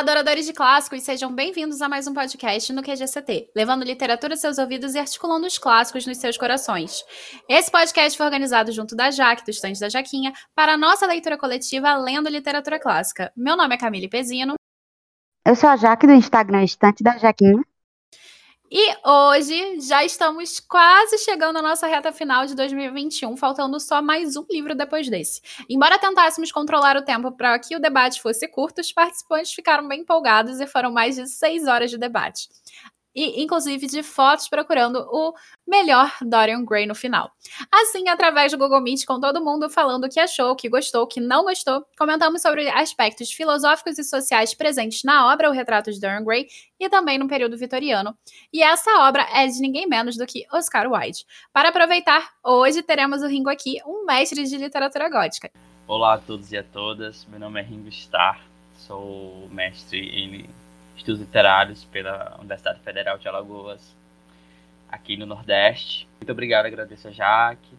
Adoradores de clássicos, sejam bem-vindos a mais um podcast no QGCT, levando literatura aos seus ouvidos e articulando os clássicos nos seus corações. Esse podcast foi organizado junto da Jaque, do estande da Jaquinha, para a nossa leitura coletiva Lendo Literatura Clássica. Meu nome é Camille Pezino. Eu sou a Jaque, do Instagram Estante da Jaquinha. E hoje já estamos quase chegando à nossa reta final de 2021, faltando só mais um livro depois desse. Embora tentássemos controlar o tempo para que o debate fosse curto, os participantes ficaram bem empolgados e foram mais de seis horas de debate e inclusive de fotos procurando o melhor Dorian Gray no final. Assim, através do Google Meet com todo mundo falando o que achou, o que gostou, o que não gostou, comentamos sobre aspectos filosóficos e sociais presentes na obra O Retrato de Dorian Gray e também no período vitoriano. E essa obra é de ninguém menos do que Oscar Wilde. Para aproveitar, hoje teremos o Ringo aqui, um mestre de literatura gótica. Olá a todos e a todas, meu nome é Ringo Starr, sou mestre em estudos literários pela Universidade Federal de Alagoas, aqui no Nordeste. Muito obrigado, agradeço a Jaque,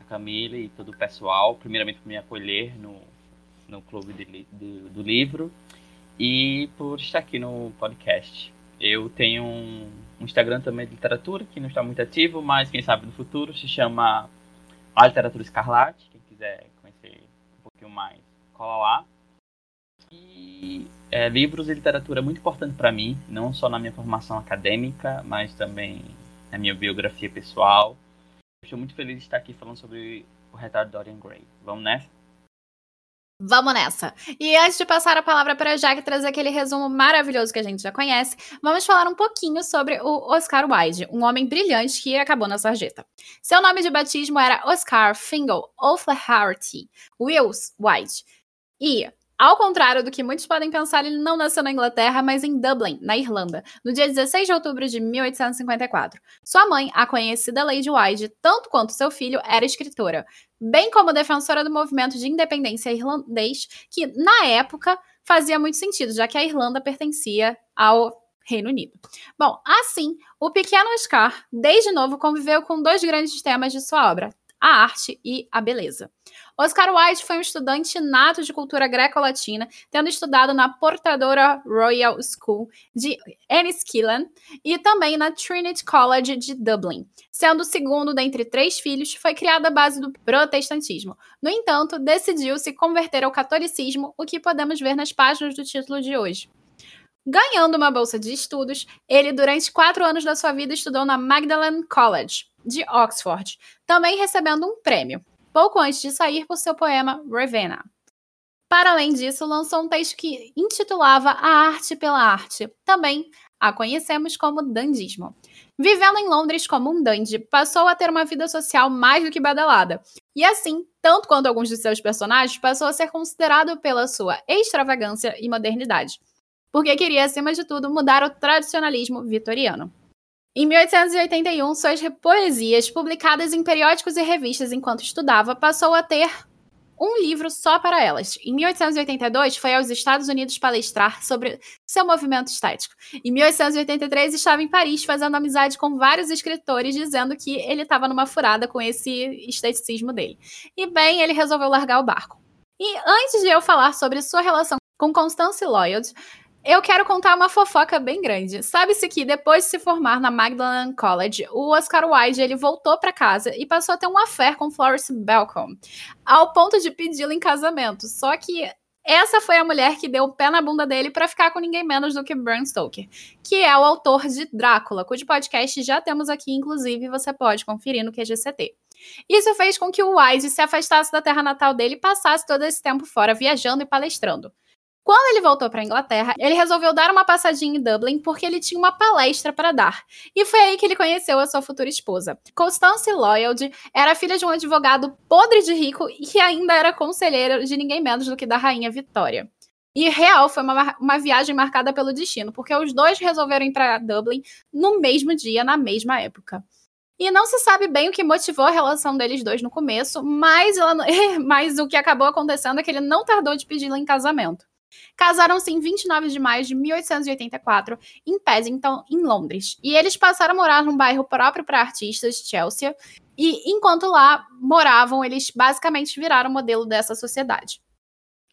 a Camila e todo o pessoal, primeiramente por me acolher no, no Clube de, de, do Livro e por estar aqui no podcast. Eu tenho um, um, Instagram também de literatura, que não está muito ativo, mas quem sabe no futuro se chama A Literatura Escarlate. Quem quiser conhecer um pouquinho mais, cola lá. E é, livros e literatura é muito importante para mim, não só na minha formação acadêmica, mas também na minha biografia pessoal. Estou muito feliz de estar aqui falando sobre o retrato de Dorian Gray. Vamos nessa? Vamos nessa! E antes de passar a palavra para a Jack trazer aquele resumo maravilhoso que a gente já conhece, vamos falar um pouquinho sobre o Oscar Wilde, um homem brilhante que acabou na sarjeta. Seu nome de batismo era Oscar Fingal O'Flaherty Wills Wilde. E ao contrário do que muitos podem pensar, ele não nasceu na Inglaterra, mas em Dublin, na Irlanda, no dia 16 de outubro de 1854. Sua mãe, a conhecida Lady Wilde, tanto quanto seu filho, era escritora, bem como defensora do movimento de independência irlandês, que, na época, fazia muito sentido, já que a Irlanda pertencia ao Reino Unido. Bom, assim, o pequeno Oscar, desde novo, conviveu com dois grandes temas de sua obra, a arte e a beleza. Oscar Wilde foi um estudante nato de cultura greco-latina, tendo estudado na Portadora Royal School de Enniskillen e também na Trinity College de Dublin. Sendo o segundo dentre três filhos, foi criado à base do protestantismo. No entanto, decidiu se converter ao catolicismo, o que podemos ver nas páginas do título de hoje. Ganhando uma bolsa de estudos, ele, durante quatro anos da sua vida, estudou na Magdalen College, de Oxford, também recebendo um prêmio pouco antes de sair por seu poema Ravenna. Para além disso, lançou um texto que intitulava A Arte pela Arte. Também a conhecemos como dandismo. Vivendo em Londres como um dandy, passou a ter uma vida social mais do que badalada. E assim, tanto quanto alguns de seus personagens, passou a ser considerado pela sua extravagância e modernidade. Porque queria, acima de tudo, mudar o tradicionalismo vitoriano. Em 1881, suas poesias, publicadas em periódicos e revistas enquanto estudava, passou a ter um livro só para elas. Em 1882, foi aos Estados Unidos palestrar sobre seu movimento estético. Em 1883, estava em Paris fazendo amizade com vários escritores, dizendo que ele estava numa furada com esse esteticismo dele. E bem, ele resolveu largar o barco. E antes de eu falar sobre sua relação com Constance Lloyd, eu quero contar uma fofoca bem grande. Sabe-se que depois de se formar na Magdalen College, o Oscar Wilde ele voltou para casa e passou a ter um affair com Florence Belcom, ao ponto de pedi-la em casamento. Só que essa foi a mulher que deu o pé na bunda dele para ficar com ninguém menos do que Bram Stoker, que é o autor de Drácula, cujo podcast já temos aqui, inclusive, você pode conferir no QGCT. Isso fez com que o Wilde se afastasse da terra natal dele e passasse todo esse tempo fora viajando e palestrando. Quando ele voltou para a Inglaterra, ele resolveu dar uma passadinha em Dublin porque ele tinha uma palestra para dar. E foi aí que ele conheceu a sua futura esposa. Constance Lloyd era filha de um advogado podre de rico e que ainda era conselheira de ninguém menos do que da rainha Vitória. E real foi uma, uma viagem marcada pelo destino, porque os dois resolveram ir para Dublin no mesmo dia, na mesma época. E não se sabe bem o que motivou a relação deles dois no começo, mas, ela, mas o que acabou acontecendo é que ele não tardou de pedi-la em casamento. Casaram-se em 29 de maio de 1884 em Paddington, em Londres. E eles passaram a morar num bairro próprio para artistas, Chelsea. E enquanto lá moravam, eles basicamente viraram modelo dessa sociedade.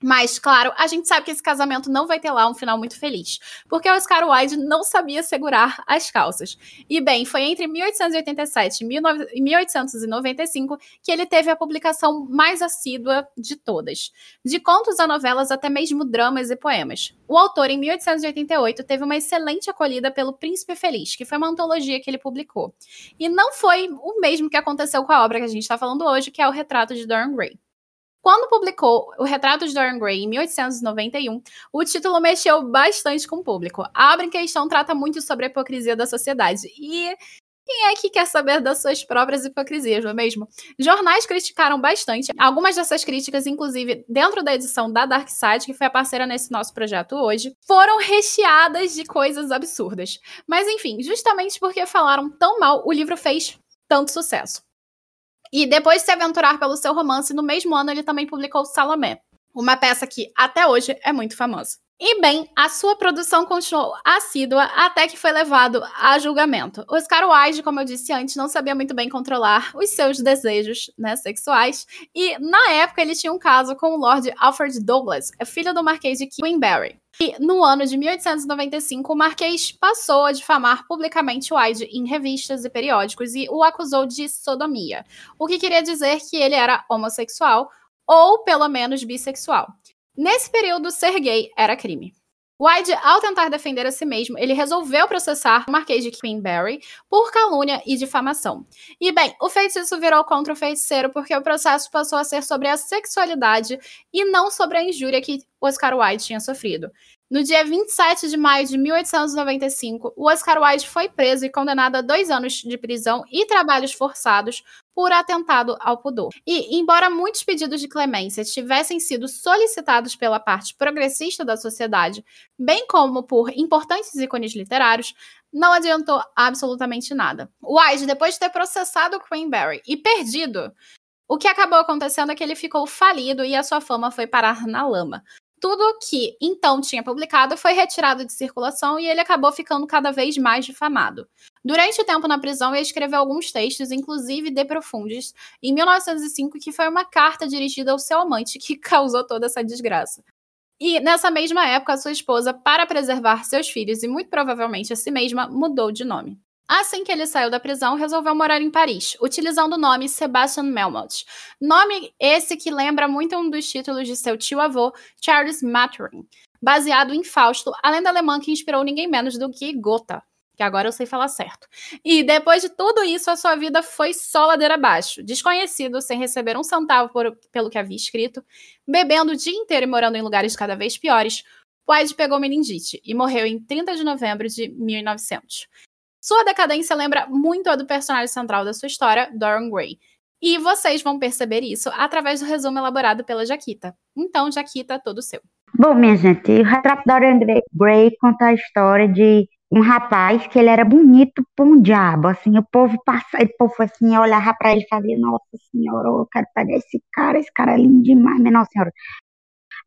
Mas, claro, a gente sabe que esse casamento não vai ter lá um final muito feliz, porque o Oscar Wilde não sabia segurar as calças. E, bem, foi entre 1887 e 1895 que ele teve a publicação mais assídua de todas, de contos a novelas até mesmo dramas e poemas. O autor, em 1888, teve uma excelente acolhida pelo Príncipe Feliz, que foi uma antologia que ele publicou. E não foi o mesmo que aconteceu com a obra que a gente está falando hoje, que é o Retrato de Dorian Gray. Quando publicou O Retrato de Dorian Gray em 1891, o título mexeu bastante com o público. A obra em questão trata muito sobre a hipocrisia da sociedade. E quem é que quer saber das suas próprias hipocrisias, não é mesmo? Jornais criticaram bastante. Algumas dessas críticas, inclusive dentro da edição da Dark Side, que foi a parceira nesse nosso projeto hoje, foram recheadas de coisas absurdas. Mas enfim, justamente porque falaram tão mal, o livro fez tanto sucesso. E depois de se aventurar pelo seu romance, no mesmo ano ele também publicou Salomé, uma peça que até hoje é muito famosa. E bem, a sua produção continuou assídua até que foi levado a julgamento. Oscar Wilde, como eu disse antes, não sabia muito bem controlar os seus desejos né, sexuais, e na época ele tinha um caso com o Lord Alfred Douglas, filho do Marquês de Queenberry. E no ano de 1895, o Marquês passou a difamar publicamente Wilde em revistas e periódicos e o acusou de sodomia, o que queria dizer que ele era homossexual ou pelo menos bissexual. Nesse período, ser gay era crime. Wyde, ao tentar defender a si mesmo, ele resolveu processar o Marquês de Queenberry por calúnia e difamação. E bem, o feitiço virou contra o feiticeiro porque o processo passou a ser sobre a sexualidade e não sobre a injúria que Oscar Wilde tinha sofrido. No dia 27 de maio de 1895, o Oscar Wilde foi preso e condenado a dois anos de prisão e trabalhos forçados por atentado ao pudor. E, embora muitos pedidos de clemência tivessem sido solicitados pela parte progressista da sociedade, bem como por importantes ícones literários, não adiantou absolutamente nada. Wilde, depois de ter processado Queenberry e perdido, o que acabou acontecendo é que ele ficou falido e a sua fama foi parar na lama. Tudo que então tinha publicado foi retirado de circulação e ele acabou ficando cada vez mais difamado. Durante o tempo na prisão, ele escreveu alguns textos, inclusive De Profundis, em 1905, que foi uma carta dirigida ao seu amante que causou toda essa desgraça. E nessa mesma época, sua esposa, para preservar seus filhos e muito provavelmente a si mesma, mudou de nome. Assim que ele saiu da prisão, resolveu morar em Paris, utilizando o nome Sebastian Melmoth. Nome esse que lembra muito um dos títulos de seu tio-avô, Charles Maturin, baseado em Fausto, a lenda alemã que inspirou ninguém menos do que Gotha, que agora eu sei falar certo. E depois de tudo isso, a sua vida foi só ladeira abaixo. Desconhecido, sem receber um centavo por, pelo que havia escrito, bebendo o dia inteiro e morando em lugares cada vez piores, White pegou meningite e morreu em 30 de novembro de 1900. Sua decadência lembra muito a do personagem central da sua história, Dorian Gray. E vocês vão perceber isso através do resumo elaborado pela Jaquita. Então, Jaquita, todo seu. Bom, minha gente, o retrato de Dorian Gray conta a história de um rapaz que ele era bonito por um diabo, assim, o povo passa, o povo assim, olhava para ele e fazia, nossa senhora, eu quero pegar esse cara, esse cara é lindo demais, minha nossa senhora.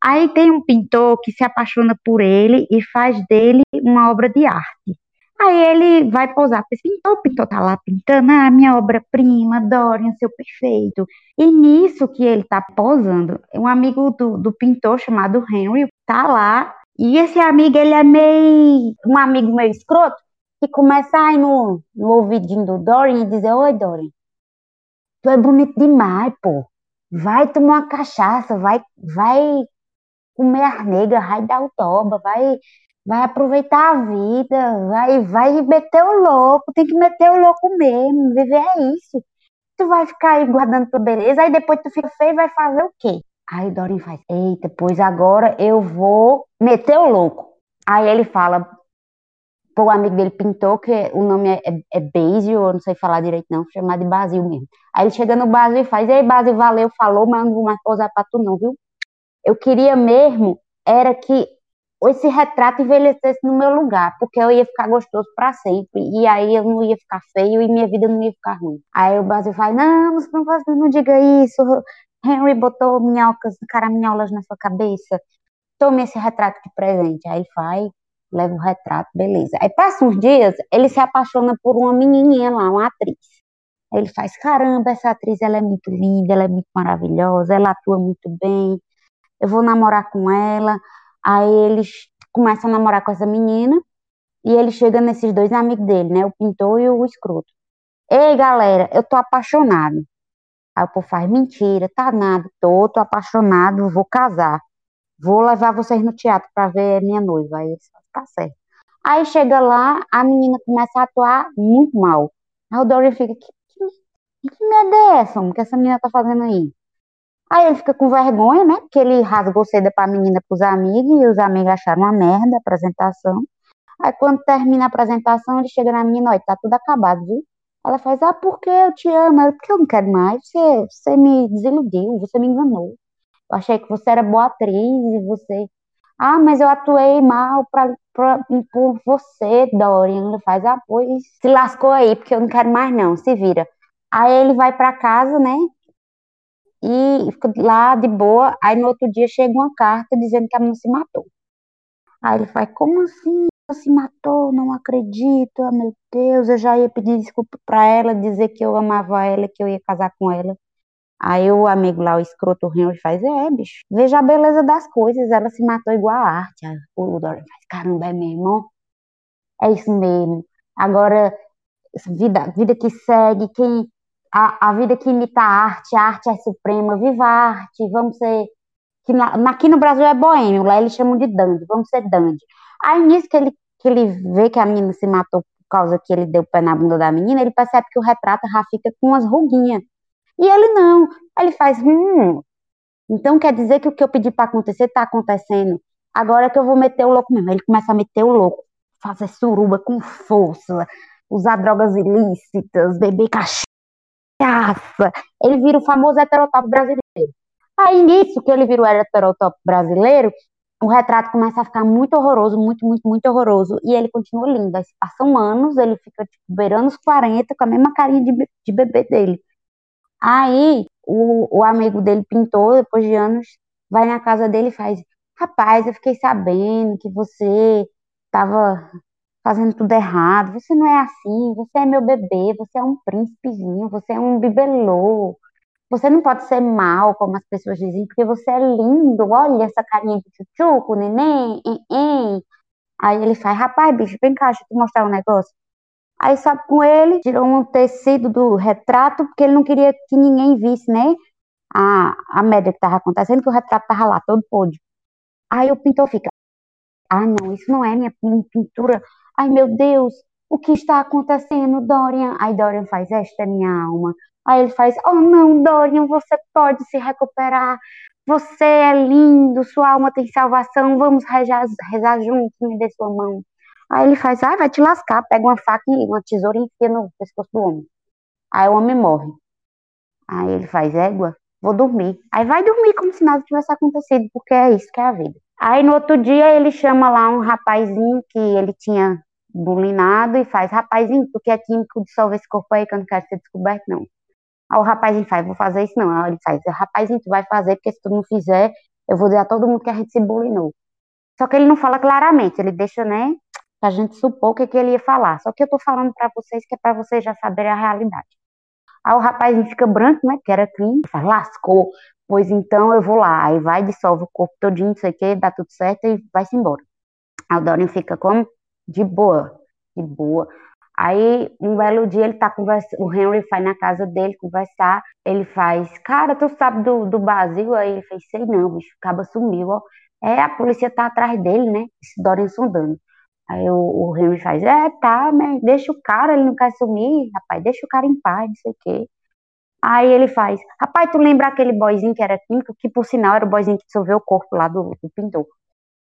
Aí tem um pintor que se apaixona por ele e faz dele uma obra de arte. Aí ele vai pousar para esse pintor, o pintor tá lá pintando, ah, minha obra-prima, Dorian, seu perfeito. E nisso que ele tá posando, um amigo do, do pintor chamado Henry tá lá, e esse amigo, ele é meio, um amigo meio escroto, que começa a ir no, no ouvidinho do Dorian e dizer, oi Dorian, tu é bonito demais, pô. Vai tomar uma cachaça, vai, vai comer as negras, vai dar o toba, vai vai aproveitar a vida, vai, vai meter o louco, tem que meter o louco mesmo, viver é isso. Tu vai ficar aí guardando tua beleza, aí depois tu fica feio e vai fazer o quê? Aí Dorin faz, eita, pois agora eu vou meter o louco. Aí ele fala o amigo dele pintou, que o nome é, é, é Basil, eu não sei falar direito não, chamar de Basil mesmo. Aí ele chega no Basil e faz, ei Basil, valeu, falou, mas não vou mais posar pra tu não, viu? Eu queria mesmo, era que esse retrato envelhecesse no meu lugar, porque eu ia ficar gostoso para sempre, e aí eu não ia ficar feio e minha vida não ia ficar ruim. Aí o Brasil fala, não, não, faz, não diga isso, Henry botou minhocas, caraminholas na sua cabeça, tome esse retrato de presente. Aí ele faz, leva o retrato, beleza. Aí passa uns dias, ele se apaixona por uma menininha lá, uma atriz. Aí ele faz, caramba, essa atriz, ela é muito linda, ela é muito maravilhosa, ela atua muito bem, eu vou namorar com ela. Aí eles começam a namorar com essa menina, e ele chega nesses dois amigos dele, né? O pintor e o escroto. Ei, galera, eu tô apaixonado. Aí o povo faz, mentira, tá nada, tô, tô apaixonado, vou casar. Vou levar vocês no teatro pra ver minha noiva. Aí tá certo. Aí chega lá, a menina começa a atuar muito mal. Aí o Dorian fica, que, que, que merda é essa, O que essa menina tá fazendo aí? Aí ele fica com vergonha, né? Porque ele rasgou seda pra menina pros amigos e os amigos acharam uma merda a apresentação. Aí quando termina a apresentação, ele chega na menina, olha, tá tudo acabado, viu? Ela faz, ah, porque eu te amo? Ela, porque eu não quero mais. Você, você me desiludiu, você me enganou. Eu achei que você era boa atriz e você. Ah, mas eu atuei mal pra, pra, por você, Dorian. Ele faz, ah, pois se lascou aí, porque eu não quero mais, não. Se vira. Aí ele vai para casa, né? E fica lá de boa. Aí no outro dia chega uma carta dizendo que a menina se matou. Aí ele faz, como assim? Se matou, não acredito, oh, meu Deus, eu já ia pedir desculpa para ela, dizer que eu amava ela, que eu ia casar com ela. Aí o amigo lá, o escroto Henry, faz, é, bicho, veja a beleza das coisas, ela se matou igual a arte. Aí o Dorian faz, caramba, é mesmo? É isso mesmo. Agora, vida, vida que segue, quem, a, a vida que imita a arte, a arte é suprema, viva a arte, vamos ser, que na, aqui no Brasil é boêmio, lá eles chamam de dandy, vamos ser dandy. Aí nisso que ele, que ele vê que a menina se matou por causa que ele deu pé na bunda da menina, ele percebe que o retrato já fica com umas ruguinhas. E ele não. Ele faz, hum, então quer dizer que o que eu pedi para acontecer está acontecendo. Agora é que eu vou meter o louco mesmo. Ele começa a meter o louco, fazer suruba com força, usar drogas ilícitas, beber cachaça. Ele vira o famoso heterotópico brasileiro. Aí nisso que ele vira o heterotópico brasileiro, o retrato começa a ficar muito horroroso, muito, muito, muito horroroso, e ele continua lindo. Aí passam anos, ele fica tipo, beirando os 40 com a mesma carinha de, de bebê dele. Aí o, o amigo dele pintou, depois de anos, vai na casa dele e faz: Rapaz, eu fiquei sabendo que você estava fazendo tudo errado, você não é assim, você é meu bebê, você é um príncipezinho, você é um bibelô, você não pode ser mal, como as pessoas dizem, porque você é lindo, olha essa carinha de tchutchuco, neném, hein. Aí ele faz, rapaz, bicho, vem cá, deixa eu te mostrar um negócio. Aí só com ele, tirou um tecido do retrato, porque ele não queria que ninguém visse, né? A, a média que estava acontecendo, que o retrato estava lá, todo podre. Aí o pintor fica, ah, não, isso não é minha pintura. Ai, meu Deus, o que está acontecendo, Dorian? Aí Dorian faz, esta é minha alma. Aí ele faz: Oh, não, Dorian, você pode se recuperar. Você é lindo, sua alma tem salvação. Vamos rezar, rezar juntos, me dê sua mão. Aí ele faz: Ah, vai te lascar. Pega uma faca e uma tesoura e enfia no pescoço do homem. Aí o homem morre. Aí ele faz: Égua, vou dormir. Aí vai dormir como se nada tivesse acontecido, porque é isso que é a vida. Aí no outro dia ele chama lá um rapazinho que ele tinha bulinado e faz: Rapazinho, tu que é químico, dissolve esse corpo aí que eu não quero ser descoberto, não. Aí o rapazinho faz, vou fazer isso não. Aí ele faz, rapazinho, tu vai fazer, porque se tu não fizer, eu vou dizer a todo mundo que a gente se bulinou. Só que ele não fala claramente, ele deixa, né, pra gente supor o que, que ele ia falar. Só que eu tô falando para vocês que é pra vocês já saberem a realidade. Aí o rapazinho fica branco, né, que era crime, faz, lascou, pois então eu vou lá. Aí vai, dissolve o corpo todinho, não sei o que, dá tudo certo e vai-se embora. Aí o Dorian fica como? De boa, de boa. Aí, um belo dia, ele tá conversando, o Henry vai na casa dele conversar, ele faz, cara, tu sabe do, do Brasil? Aí ele fez, sei não, bicho, acaba sumiu, ó. É, a polícia tá atrás dele, né, esse Dorian sondando. Aí o, o Henry faz, é, tá, mas deixa o cara, ele não quer sumir, rapaz, deixa o cara em paz, não sei o quê. Aí ele faz, rapaz, tu lembra aquele boyzinho que era químico, que por sinal era o boyzinho que dissolveu o corpo lá do, do pintor.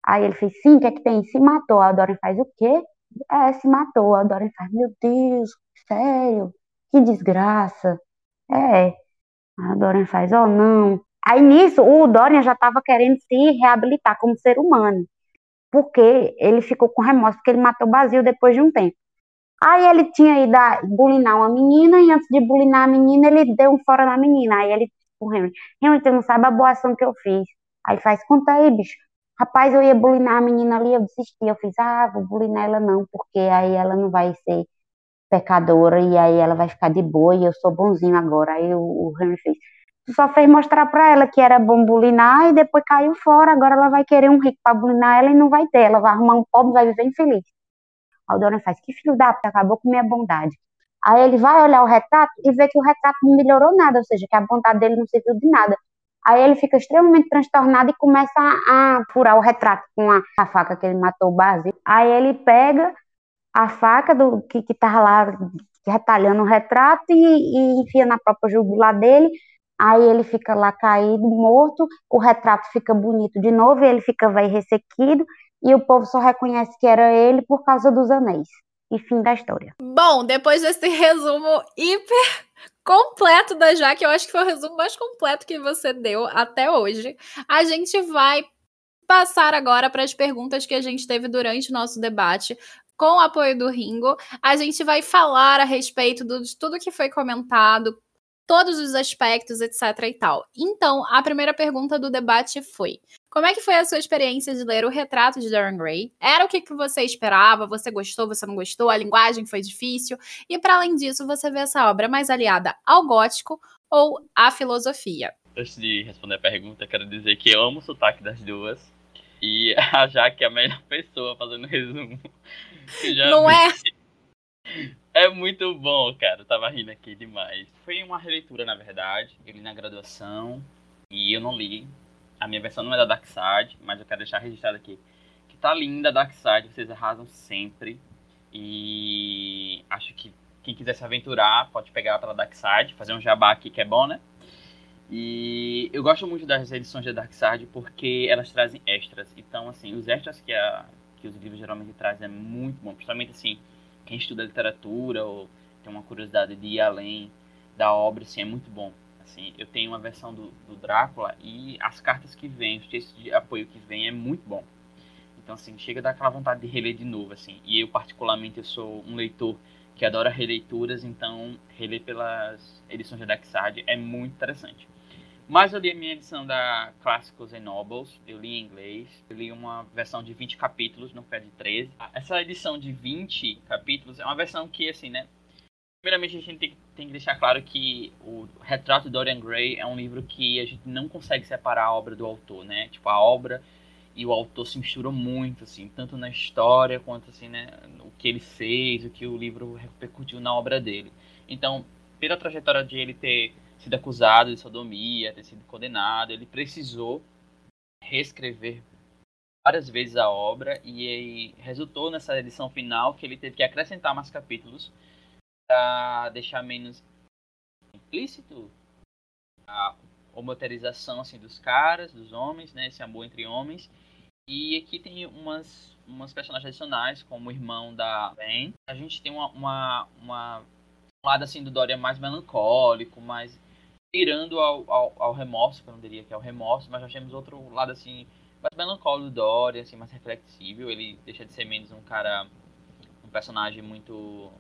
Aí ele fez, sim, o que é que tem? Se matou. O Dorian faz, o quê? É, se matou. A Dorian faz, meu Deus, sério? Que desgraça. É. A Dorian faz, oh não. Aí nisso, o Dorian já estava querendo se reabilitar como ser humano. Porque ele ficou com remorso, porque ele matou o Basil depois de um tempo. Aí ele tinha ido a bulinar uma menina, e antes de bulinar a menina, ele deu um fora na menina. Aí ele, o Henry, Henry, tu não sabe a boa ação que eu fiz. Aí faz, conta aí, bicho. Rapaz, eu ia bulinar a menina ali, eu desisti. Eu fiz, ah, vou bulinar ela não, porque aí ela não vai ser pecadora e aí ela vai ficar de boa e eu sou bonzinho agora. Aí o, o Henry fez, só fez mostrar pra ela que era bom bulinar e depois caiu fora. Agora ela vai querer um rico pra bulinar ela e não vai ter. Ela vai arrumar um pobre, vai viver infeliz. O Dorian faz, que filho da puta, acabou com minha bondade. Aí ele vai olhar o retrato e vê que o retrato não melhorou nada, ou seja, que a bondade dele não serviu de nada. Aí ele fica extremamente transtornado e começa a, furar o retrato com a, a, faca que ele matou o Basílio. Aí ele pega a faca do que, que tava lá retalhando o retrato e, e enfia na própria jugular dele. Aí ele fica lá caído, morto, o retrato fica bonito de novo, ele fica velho ressequido, e o povo só reconhece que era ele por causa dos anéis. E fim da história. Bom, depois desse resumo hiper completo da Jaque, eu acho que foi o resumo mais completo que você deu até hoje. A gente vai passar agora para as perguntas que a gente teve durante o nosso debate com o apoio do Ringo. A gente vai falar a respeito de tudo que foi comentado, todos os aspectos, etc e tal. Então, a primeira pergunta do debate foi: como é que foi a sua experiência de ler o retrato de Dorian Gray? Era o que, que você esperava? Você gostou, você não gostou? A linguagem foi difícil? E para além disso, você vê essa obra mais aliada ao gótico ou à filosofia? Antes de responder a pergunta, quero dizer que eu amo o sotaque das duas. E a Jaque é a melhor pessoa fazendo resumo não vi. é? É muito bom, cara. Eu tava rindo aqui demais. Foi uma releitura, na verdade. Eu li na graduação e eu não li. A minha versão não é da Dark Side, mas eu quero deixar registrado aqui que tá linda a Dark Side, vocês arrasam sempre. E acho que quem quiser se aventurar pode pegar pela Dark Side, fazer um jabá aqui que é bom, né? E eu gosto muito das edições da Dark Side porque elas trazem extras. Então, assim, os extras que a, que os livros geralmente trazem é muito bom. Principalmente assim, quem estuda literatura ou tem uma curiosidade de ir além da obra, assim, é muito bom. Assim, eu tenho uma versão do, do Drácula e as cartas que vêm, os textos de apoio que vêm é muito bom. Então, assim, chega a dar aquela vontade de reler de novo, assim. E eu, particularmente, eu sou um leitor que adora releituras, então reler pelas edições da Daxard é muito interessante. Mas eu li a minha edição da Clássicos and Nobles, eu li em inglês, eu li uma versão de 20 capítulos, não foi de 13. Essa edição de 20 capítulos é uma versão que, assim, né? Primeiramente, a gente tem, tem que deixar claro que o Retrato de Dorian Gray é um livro que a gente não consegue separar a obra do autor, né? Tipo, a obra e o autor se misturam muito, assim, tanto na história quanto, assim, né? O que ele fez, o que o livro repercutiu na obra dele. Então, pela trajetória de ele ter sido acusado de sodomia, ter sido condenado, ele precisou reescrever várias vezes a obra e resultou nessa edição final que ele teve que acrescentar mais capítulos para deixar menos implícito a homoterização assim dos caras, dos homens, né, esse amor entre homens. E aqui tem umas umas personagens adicionais, como o irmão da Ben. A gente tem uma, uma, uma um lado assim do Dorian mais melancólico, mais tirando ao, ao, ao, remorso, que eu não diria que é o remorso, mas nós temos outro lado assim, mais melancólico do Dory, assim, mais reflexível. Ele deixa de ser menos um cara, um personagem muito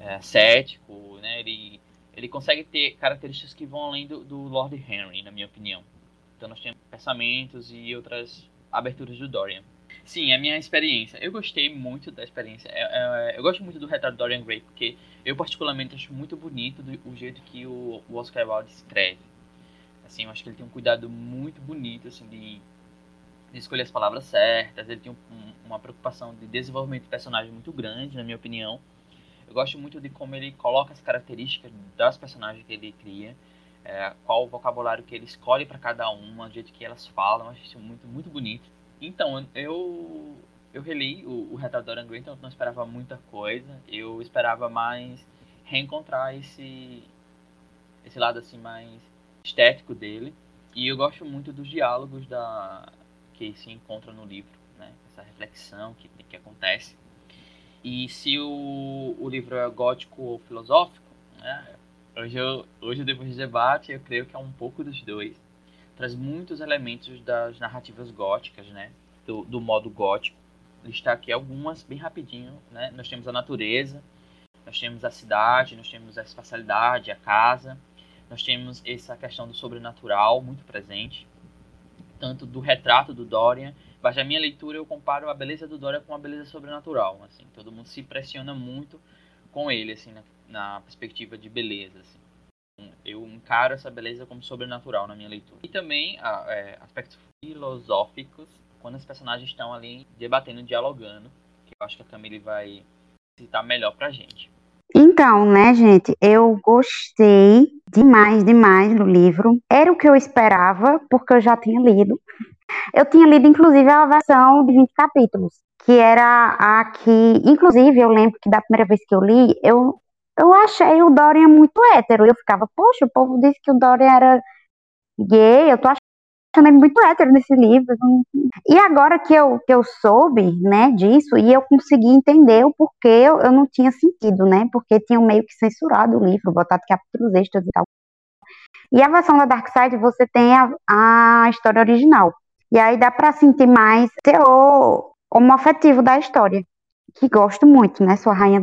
é, cético, né? Ele, ele consegue ter características que vão além do, do Lord Henry, na minha opinião. Então nós temos pensamentos e outras aberturas do Dorian. Sim, é a minha experiência. Eu gostei muito da experiência. É, é, eu gosto muito do retrato de Dorian Gray, porque eu particularmente acho muito bonito do, o jeito que o, o Oscar Wilde escreve. Assim, eu acho que ele tem um cuidado muito bonito, assim, de, de escolher as palavras certas. Ele tem um, uma preocupação de desenvolvimento de personagem muito grande, na minha opinião. Eu gosto muito de como ele coloca as características das personagens que ele cria. É, qual o vocabulário que ele escolhe para cada uma, o jeito que elas falam, eu acho isso muito, muito bonito. Então, eu eu reli o, o Retrato Dorian Gray, então eu não esperava muita coisa. Eu esperava mais reencontrar esse esse lado assim mais estético dele. E eu gosto muito dos diálogos da que se encontram no livro, né? Essa reflexão que, que acontece. E se o, o livro é gótico ou filosófico, né? hoje, eu, hoje, depois do debate, eu creio que é um pouco dos dois traz muitos elementos das narrativas góticas, né? Do, do modo gótico. Listar aqui algumas bem rapidinho, né? Nós temos a natureza, nós temos a cidade, nós temos a espacialidade, a casa, nós temos essa questão do sobrenatural muito presente, tanto do retrato do Dorian, mas na minha leitura eu comparo a beleza do Dorian com a beleza sobrenatural, assim, todo mundo se impressiona muito com ele, assim, na, na perspectiva de beleza, assim. eu encaro essa beleza como sobrenatural na minha leitura. E também é, aspectos filosóficos, quando os personagens estão ali debatendo, dialogando, que eu acho que a Camille vai citar melhor pra gente. Então, né, gente, eu gostei demais, demais do livro. Era o que eu esperava, porque eu já tinha lido. Eu tinha lido, inclusive, a versão de 20 capítulos, que era a que, inclusive, eu lembro que da primeira vez que eu li, eu, eu achei o Dorian muito hétero. Eu ficava, poxa, o povo disse que o Dorian era gay, eu tô achando ele muito hétero nesse livro. E agora que eu, que eu soube, né, disso, e eu consegui entender o porquê eu, eu não tinha sentido, né, porque tinham meio que censurado o livro, botado capítulos extras e tal. E a versão da Dark Side você tem a, a história original. E aí dá para sentir mais teor homoafetivo da história, que gosto muito, né, sua rainha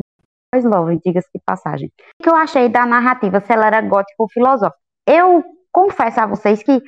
Love, diga-se de passagem. O que eu achei da narrativa, se ela era gótica ou filosófica? Eu confesso a vocês que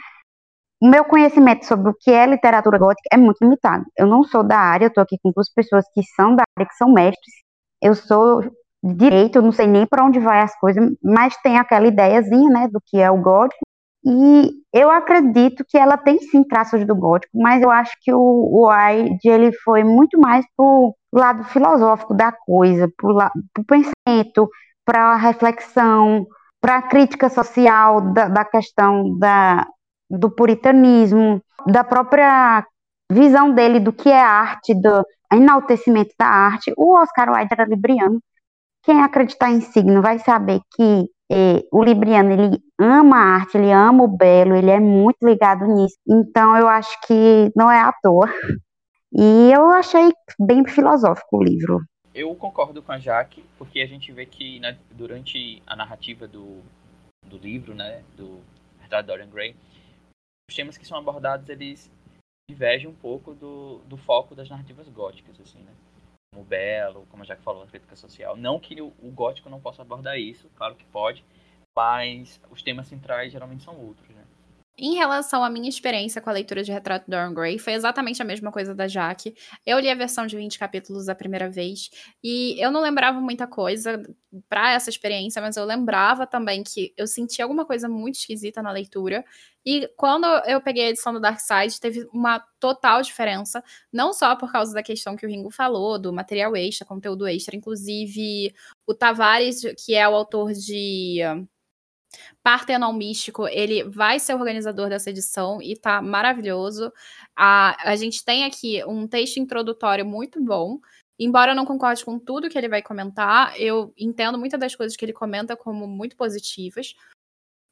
o meu conhecimento sobre o que é literatura gótica é muito limitado. Eu não sou da área, eu estou aqui com duas pessoas que são da área, que são mestres. Eu sou de direito, eu não sei nem para onde vai as coisas, mas tem aquela ideiazinha, né, do que é o gótico. E eu acredito que ela tem sim traços do gótico, mas eu acho que o, o Hyde, ele foi muito mais pro lado filosófico da coisa, pro, pro pensamento, para reflexão, para a crítica social da, da questão da, do puritanismo, da própria visão dele do que é arte, do enaltecimento da arte. O Oscar Wilde era libriano. Quem acreditar em signo vai saber que eh, o libriano ele ama a arte, ele ama o belo, ele é muito ligado nisso. Então eu acho que não é à toa. E eu achei bem filosófico o livro. Eu concordo com a Jaque, porque a gente vê que né, durante a narrativa do, do livro, né, do Retrato Dorian Gray, os temas que são abordados, eles divergem um pouco do, do foco das narrativas góticas, assim, né? O belo, como a Jack falou, a crítica social. Não que o, o gótico não possa abordar isso, claro que pode, mas os temas centrais geralmente são outros, né? Em relação à minha experiência com a leitura de Retrato de Dorian Gray, foi exatamente a mesma coisa da Jaque. Eu li a versão de 20 capítulos a primeira vez e eu não lembrava muita coisa para essa experiência, mas eu lembrava também que eu senti alguma coisa muito esquisita na leitura. E quando eu peguei a edição do Dark Side, teve uma total diferença, não só por causa da questão que o Ringo falou, do material extra, conteúdo extra, inclusive o Tavares, que é o autor de Partenon Místico, ele vai ser organizador dessa edição e tá maravilhoso. A, a gente tem aqui um texto introdutório muito bom. Embora eu não concorde com tudo que ele vai comentar, eu entendo muitas das coisas que ele comenta como muito positivas.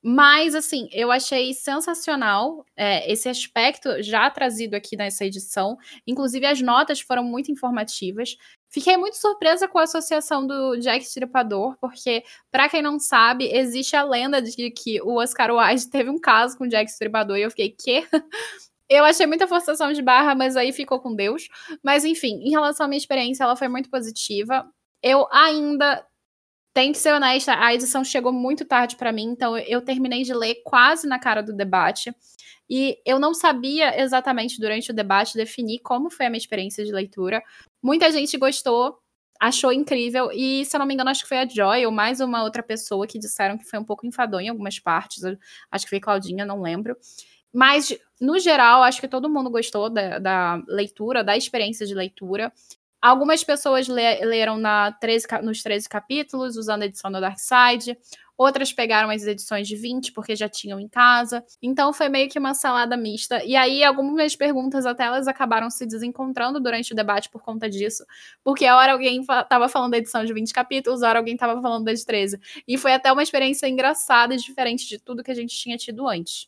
Mas, assim, eu achei sensacional é, esse aspecto já trazido aqui nessa edição. Inclusive, as notas foram muito informativas. Fiquei muito surpresa com a associação do Jack Stripador, porque, para quem não sabe, existe a lenda de que o Oscar Wilde teve um caso com o Jack Stripador, e eu fiquei, quê? Eu achei muita forçação de barra, mas aí ficou com Deus. Mas, enfim, em relação à minha experiência, ela foi muito positiva. Eu ainda tem que ser honesta, a edição chegou muito tarde para mim, então eu terminei de ler quase na cara do debate. E eu não sabia exatamente durante o debate definir como foi a minha experiência de leitura. Muita gente gostou, achou incrível, e se eu não me engano, acho que foi a Joy ou mais uma outra pessoa que disseram que foi um pouco enfadonho em algumas partes. Acho que foi Claudinha, não lembro. Mas, no geral, acho que todo mundo gostou da, da leitura, da experiência de leitura. Algumas pessoas le leram na 13, nos 13 capítulos, usando a edição do Dark Side. Outras pegaram as edições de 20 porque já tinham em casa. Então foi meio que uma salada mista. E aí algumas perguntas até elas acabaram se desencontrando durante o debate por conta disso. Porque a hora alguém estava falando da edição de 20 capítulos, a hora alguém estava falando da de 13. E foi até uma experiência engraçada e diferente de tudo que a gente tinha tido antes.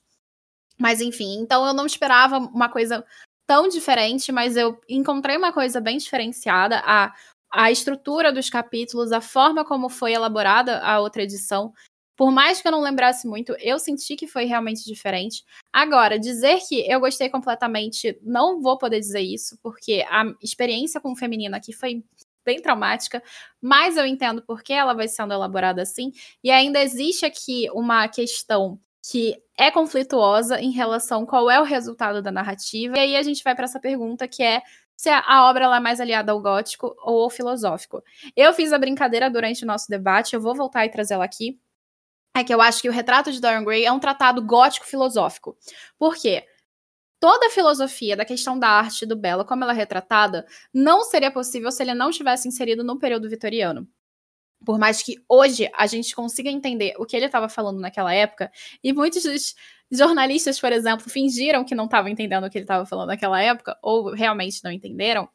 Mas enfim, então eu não esperava uma coisa tão diferente, mas eu encontrei uma coisa bem diferenciada. A, a estrutura dos capítulos, a forma como foi elaborada a outra edição. Por mais que eu não lembrasse muito, eu senti que foi realmente diferente. Agora, dizer que eu gostei completamente, não vou poder dizer isso, porque a experiência com o feminino aqui foi bem traumática, mas eu entendo por que ela vai sendo elaborada assim. E ainda existe aqui uma questão que é conflituosa em relação qual é o resultado da narrativa. E aí a gente vai para essa pergunta que é se a obra é mais aliada ao gótico ou ao filosófico. Eu fiz a brincadeira durante o nosso debate, eu vou voltar e trazê-la aqui. é que eu acho que o retrato de Dorian Gray é um tratado gótico filosófico. Por quê? Toda a filosofia da questão da arte do belo, como ela é retratada, não seria possível se ele não tivesse inserido no período vitoriano. Por mais que hoje a gente consiga entender o que ele estava falando naquela época, e muitos dos jornalistas, por exemplo, fingiram que não estavam entendendo o que ele estava falando naquela época, ou realmente não entenderam,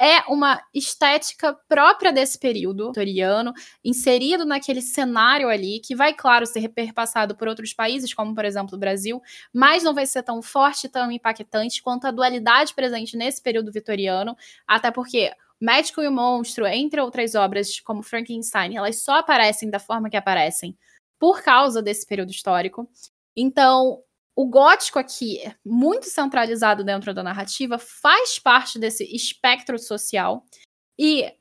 é uma estética própria desse período vitoriano, inserido naquele cenário ali, que vai, claro, ser perpassado por outros países, como, por exemplo, o Brasil, mas não vai ser tão forte, tão impactante quanto a dualidade presente nesse período vitoriano, até porque Médico e o Monstro, entre outras obras como Frankenstein, elas só aparecem da forma que aparecem por causa desse período histórico. Então, o gótico aqui, muito centralizado dentro da narrativa, faz parte desse espectro social. E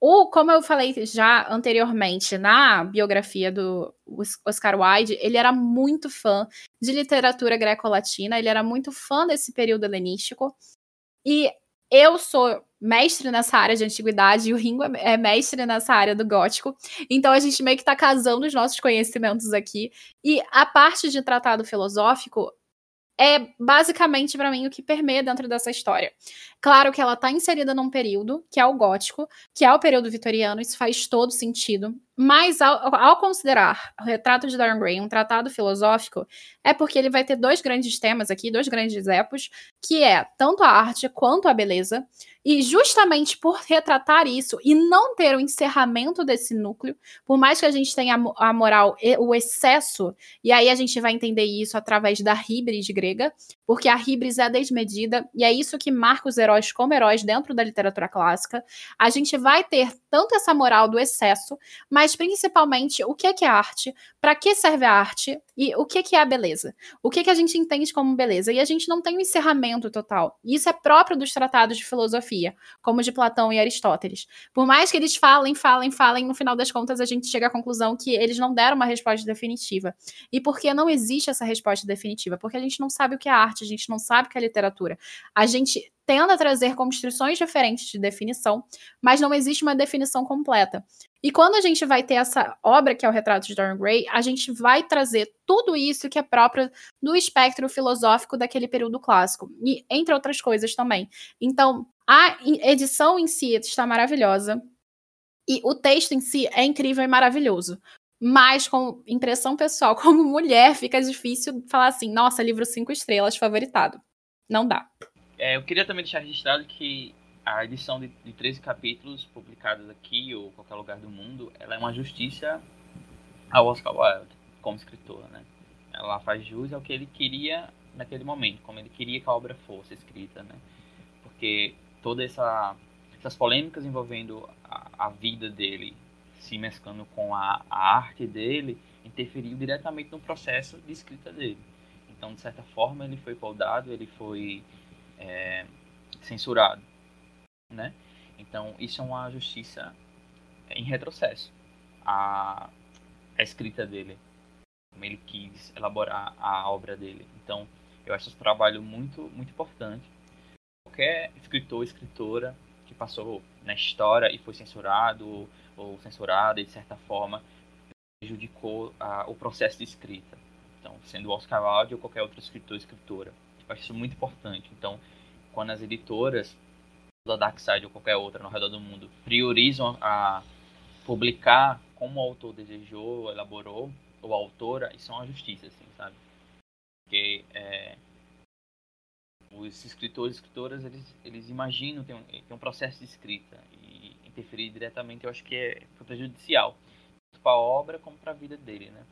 o, como eu falei já anteriormente na biografia do Oscar Wilde, ele era muito fã de literatura greco-latina, ele era muito fã desse período helenístico. E eu sou mestre nessa área de antiguidade e o Ringo é, é mestre nessa área do gótico. Então a gente meio que tá casando os nossos conhecimentos aqui. E a parte de tratado filosófico é basicamente para mim o que permeia dentro dessa história. Claro que ela tá inserida num período, que é o gótico, que é o período vitoriano, isso faz todo sentido. Mas ao, ao considerar o retrato de Dorian Gray um tratado filosófico, é porque ele vai ter dois grandes temas aqui, dois grandes epos, que é tanto a arte quanto a beleza. E justamente por retratar isso e não ter o encerramento desse núcleo, por mais que a gente tenha a moral, o excesso, e aí a gente vai entender isso através da híbris grega, porque a híbris é desmedida, e é isso que marca os como heróis dentro da literatura clássica. A gente vai ter tanto essa moral do excesso, mas principalmente o que é, que é arte, para que serve a arte e o que é, que é a beleza. O que, é que a gente entende como beleza. E a gente não tem um encerramento total. Isso é próprio dos tratados de filosofia, como de Platão e Aristóteles. Por mais que eles falem, falem, falem, no final das contas a gente chega à conclusão que eles não deram uma resposta definitiva. E por que não existe essa resposta definitiva? Porque a gente não sabe o que é arte, a gente não sabe o que é literatura. A gente tenta trazer construções diferentes de definição, mas não existe uma definição completa. E quando a gente vai ter essa obra, que é o Retrato de Dorian Gray, a gente vai trazer tudo isso que é próprio do espectro filosófico daquele período clássico, e entre outras coisas também. Então, a edição em si está maravilhosa, e o texto em si é incrível e maravilhoso. Mas, com impressão pessoal, como mulher, fica difícil falar assim: nossa, livro cinco estrelas, favoritado. Não dá. É, eu queria também deixar registrado que a edição de, de 13 capítulos publicados aqui ou qualquer lugar do mundo, ela é uma justiça ao Oscar Wilde como escritor, né? Ela faz jus ao que ele queria naquele momento, como ele queria que a obra fosse escrita, né? Porque toda essa essas polêmicas envolvendo a, a vida dele se mesclando com a, a arte dele interferiu diretamente no processo de escrita dele. Então, de certa forma, ele foi podado, ele foi é, censurado, né? Então isso é uma justiça em retrocesso. A, a escrita dele, como ele quis elaborar a obra dele. Então eu acho esse trabalho muito muito importante. Qualquer escritor, escritora que passou na história e foi censurado ou, censurada de certa forma prejudicou a, o processo de escrita. Então, sendo Oscar Wilde ou qualquer outro escritor, escritora. Acho isso muito importante. Então, quando as editoras da Darkside ou qualquer outra no redor do mundo priorizam a publicar como o autor desejou, elaborou, ou a autora, isso é uma justiça, assim, sabe? Porque é, os escritores e escritoras, eles, eles imaginam, tem um, tem um processo de escrita, e interferir diretamente eu acho que é prejudicial, tanto para a obra como para a vida dele, né?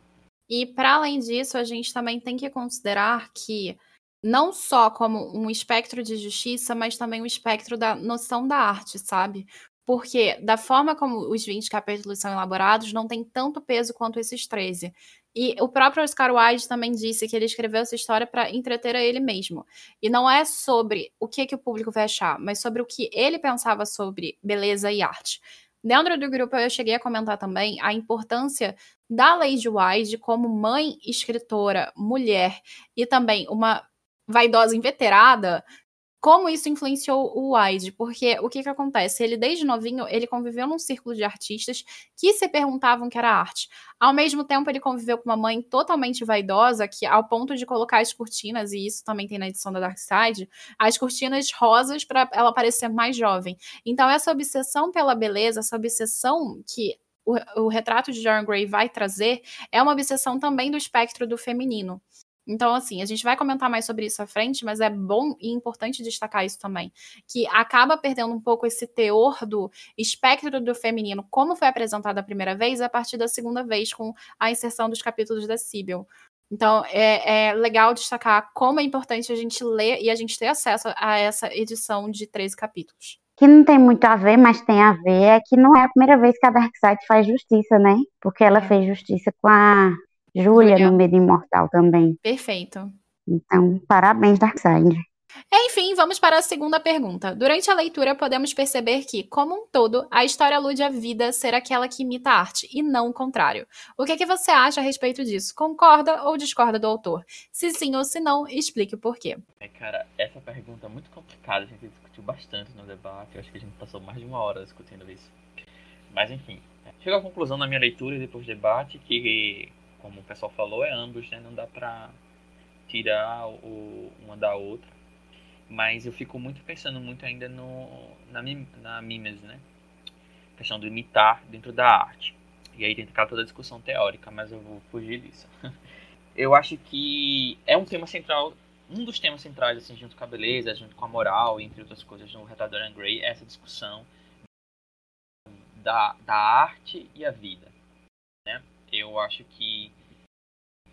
E para além disso, a gente também tem que considerar que não só como um espectro de justiça, mas também um espectro da noção da arte, sabe? Porque da forma como os 20 capítulos são elaborados, não tem tanto peso quanto esses 13. E o próprio Oscar Wilde também disse que ele escreveu essa história para entreter a ele mesmo. E não é sobre o que, que o público vai achar, mas sobre o que ele pensava sobre beleza e arte. Dentro do grupo eu cheguei a comentar também a importância da Lady Wilde como mãe, escritora, mulher e também uma vaidosa inveterada, como isso influenciou o Wide, porque o que que acontece? Ele desde novinho, ele conviveu num círculo de artistas que se perguntavam que era arte. Ao mesmo tempo, ele conviveu com uma mãe totalmente vaidosa, que ao ponto de colocar as cortinas, e isso também tem na edição da Dark Side, as cortinas rosas para ela parecer mais jovem. Então essa obsessão pela beleza, essa obsessão que o, o retrato de John Gray vai trazer, é uma obsessão também do espectro do feminino. Então, assim, a gente vai comentar mais sobre isso à frente, mas é bom e importante destacar isso também. Que acaba perdendo um pouco esse teor do espectro do feminino, como foi apresentado a primeira vez, a partir da segunda vez, com a inserção dos capítulos da Sibyl. Então, é, é, legal destacar como é importante a gente ler e a gente ter acesso a essa edição de 13 capítulos. Que não tem muito a ver, mas tem a ver, é que não é a primeira vez que a Darkseid faz justiça, né? Porque ela é. fez justiça com a Júlia no Medo Imortal também. Perfeito. Então, parabéns, Darkseid. Enfim, vamos para a segunda pergunta. Durante a leitura, podemos perceber que, como um todo, a história alude à vida ser aquela que imita a arte, e não o contrário. O que, é que você acha a respeito disso? Concorda ou discorda do autor? Se sim ou se não, explique o porquê. É, cara, essa pergunta é muito complicada, a gente discutiu bastante no debate, eu acho que a gente passou mais de uma hora discutindo isso. Mas enfim, chego à conclusão na minha leitura e depois do debate que como o pessoal falou, é ambos, né? Não dá pra tirar o, uma da outra. Mas eu fico muito pensando muito ainda no, na, na mimes, né? A questão do imitar dentro da arte. E aí tem aquela toda a discussão teórica, mas eu vou fugir disso. eu acho que é um tema central, um dos temas centrais, assim, junto com a beleza, junto com a moral, entre outras coisas, no Retrato Dorian Gray, é essa discussão da, da arte e a vida. Eu acho que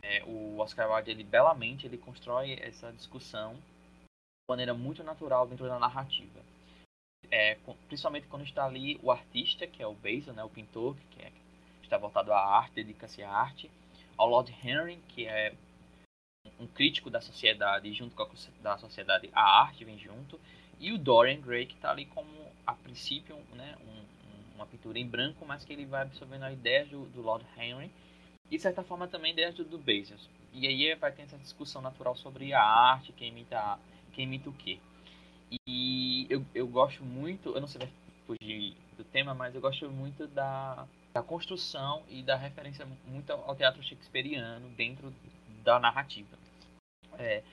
é, o Oscar Wilde, ele belamente, ele constrói essa discussão de maneira muito natural dentro da narrativa. É, principalmente quando está ali o artista, que é o Basil, né, o pintor, que é, está voltado à arte, dedica-se à arte, ao Lord Henry, que é um crítico da sociedade, junto com a da sociedade a arte vem junto, e o Dorian Gray, que está ali como, a princípio, né, um, uma pintura em branco, mas que ele vai absorvendo a ideia do, do Lord Henry, e de certa forma também dentro do Bezos. E aí vai ter essa discussão natural sobre a arte, quem imita, quem imita o quê. E eu, eu gosto muito, eu não sei fugir do tema, mas eu gosto muito da, da construção e da referência muito ao teatro shakespeariano dentro da narrativa. É,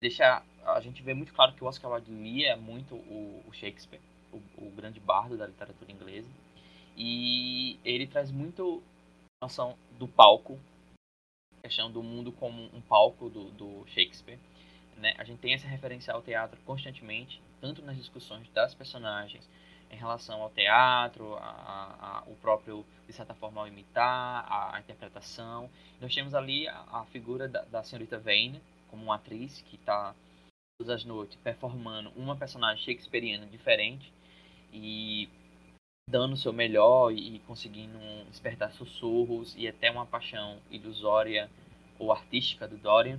deixa a gente vê muito claro que o Oscar Wilde lia muito o, o Shakespeare, o, o, grande bardo da literatura inglesa, e ele traz muito noção do palco, questão do mundo como um palco do, do Shakespeare. Né? A gente tem essa referência ao teatro constantemente, tanto nas discussões das personagens em relação ao teatro, a, a, a, o próprio, de certa forma, ao imitar, a, a interpretação. Nós temos ali a, figura da, da senhorita Vane, como uma atriz que está todas as noites performando uma personagem shakespeariana diferente e dando o seu melhor e conseguindo despertar sussurros e até uma paixão ilusória ou artística do Dorian.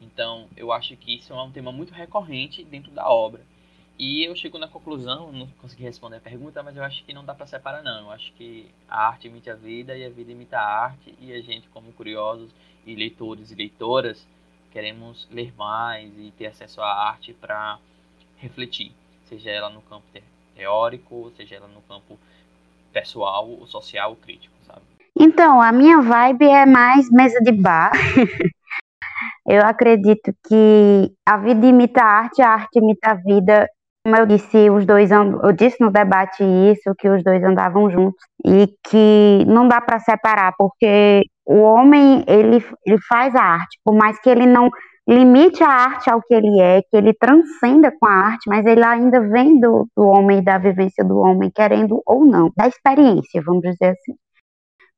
Então, eu acho que isso é um tema muito recorrente dentro da obra. E eu chego na conclusão, não consegui responder a pergunta, mas eu acho que não dá para separar não. Eu acho que a arte imita a vida e a vida imita a arte e a gente como curiosos e leitores e leitoras queremos ler mais e ter acesso à arte para refletir, seja ela no campo teórico, seja ela no campo pessoal, social, crítico, sabe? Então, a minha vibe é mais mesa de bar. eu acredito que a vida imita a arte, a arte imita a vida. Como eu disse, os dois and... eu disse no debate isso, que os dois andavam juntos e que não dá para separar, porque o homem ele, ele faz a arte, por mais que ele não limite a arte ao que ele é, que ele transcenda com a arte, mas ele ainda vem do, do homem, da vivência do homem, querendo ou não, da experiência, vamos dizer assim.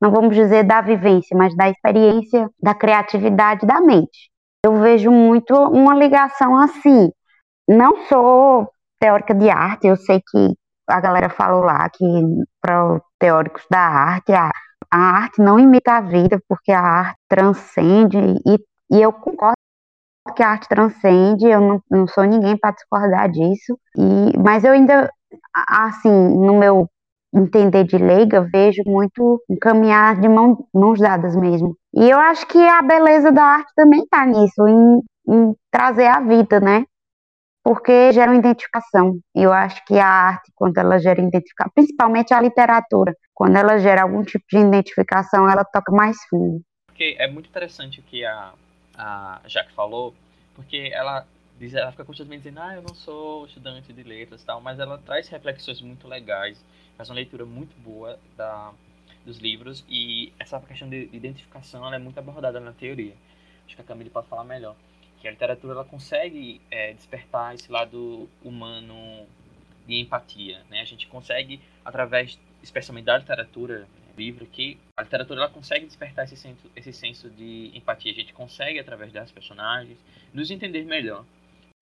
Não vamos dizer da vivência, mas da experiência, da criatividade da mente. Eu vejo muito uma ligação assim. Não sou teórica de arte, eu sei que a galera falou lá que para teóricos da arte, a, a arte não imita a vida, porque a arte transcende, e, e eu concordo que a arte transcende, eu não, não sou ninguém para discordar disso, e, mas eu ainda, assim, no meu entender de leiga, vejo muito um caminhar de mão, mãos dadas mesmo. E eu acho que a beleza da arte também está nisso, em, em trazer a vida, né? porque gera uma identificação. Eu acho que a arte, quando ela gera identificação, principalmente a literatura, quando ela gera algum tipo de identificação, ela toca mais fundo. Porque é muito interessante que a, a Jaque falou, porque ela diz, ela fica constantemente dizendo, ah, eu não sou estudante de letras e tal, mas ela traz reflexões muito legais, faz uma leitura muito boa da, dos livros e essa questão de identificação é muito abordada na teoria. Acho que a Camille pode falar melhor que a literatura ela consegue é, despertar esse lado humano de empatia, né? A gente consegue através, especialmente da literatura livro, que a literatura ela consegue despertar esse senso, esse senso de empatia. A gente consegue através das personagens nos entender melhor,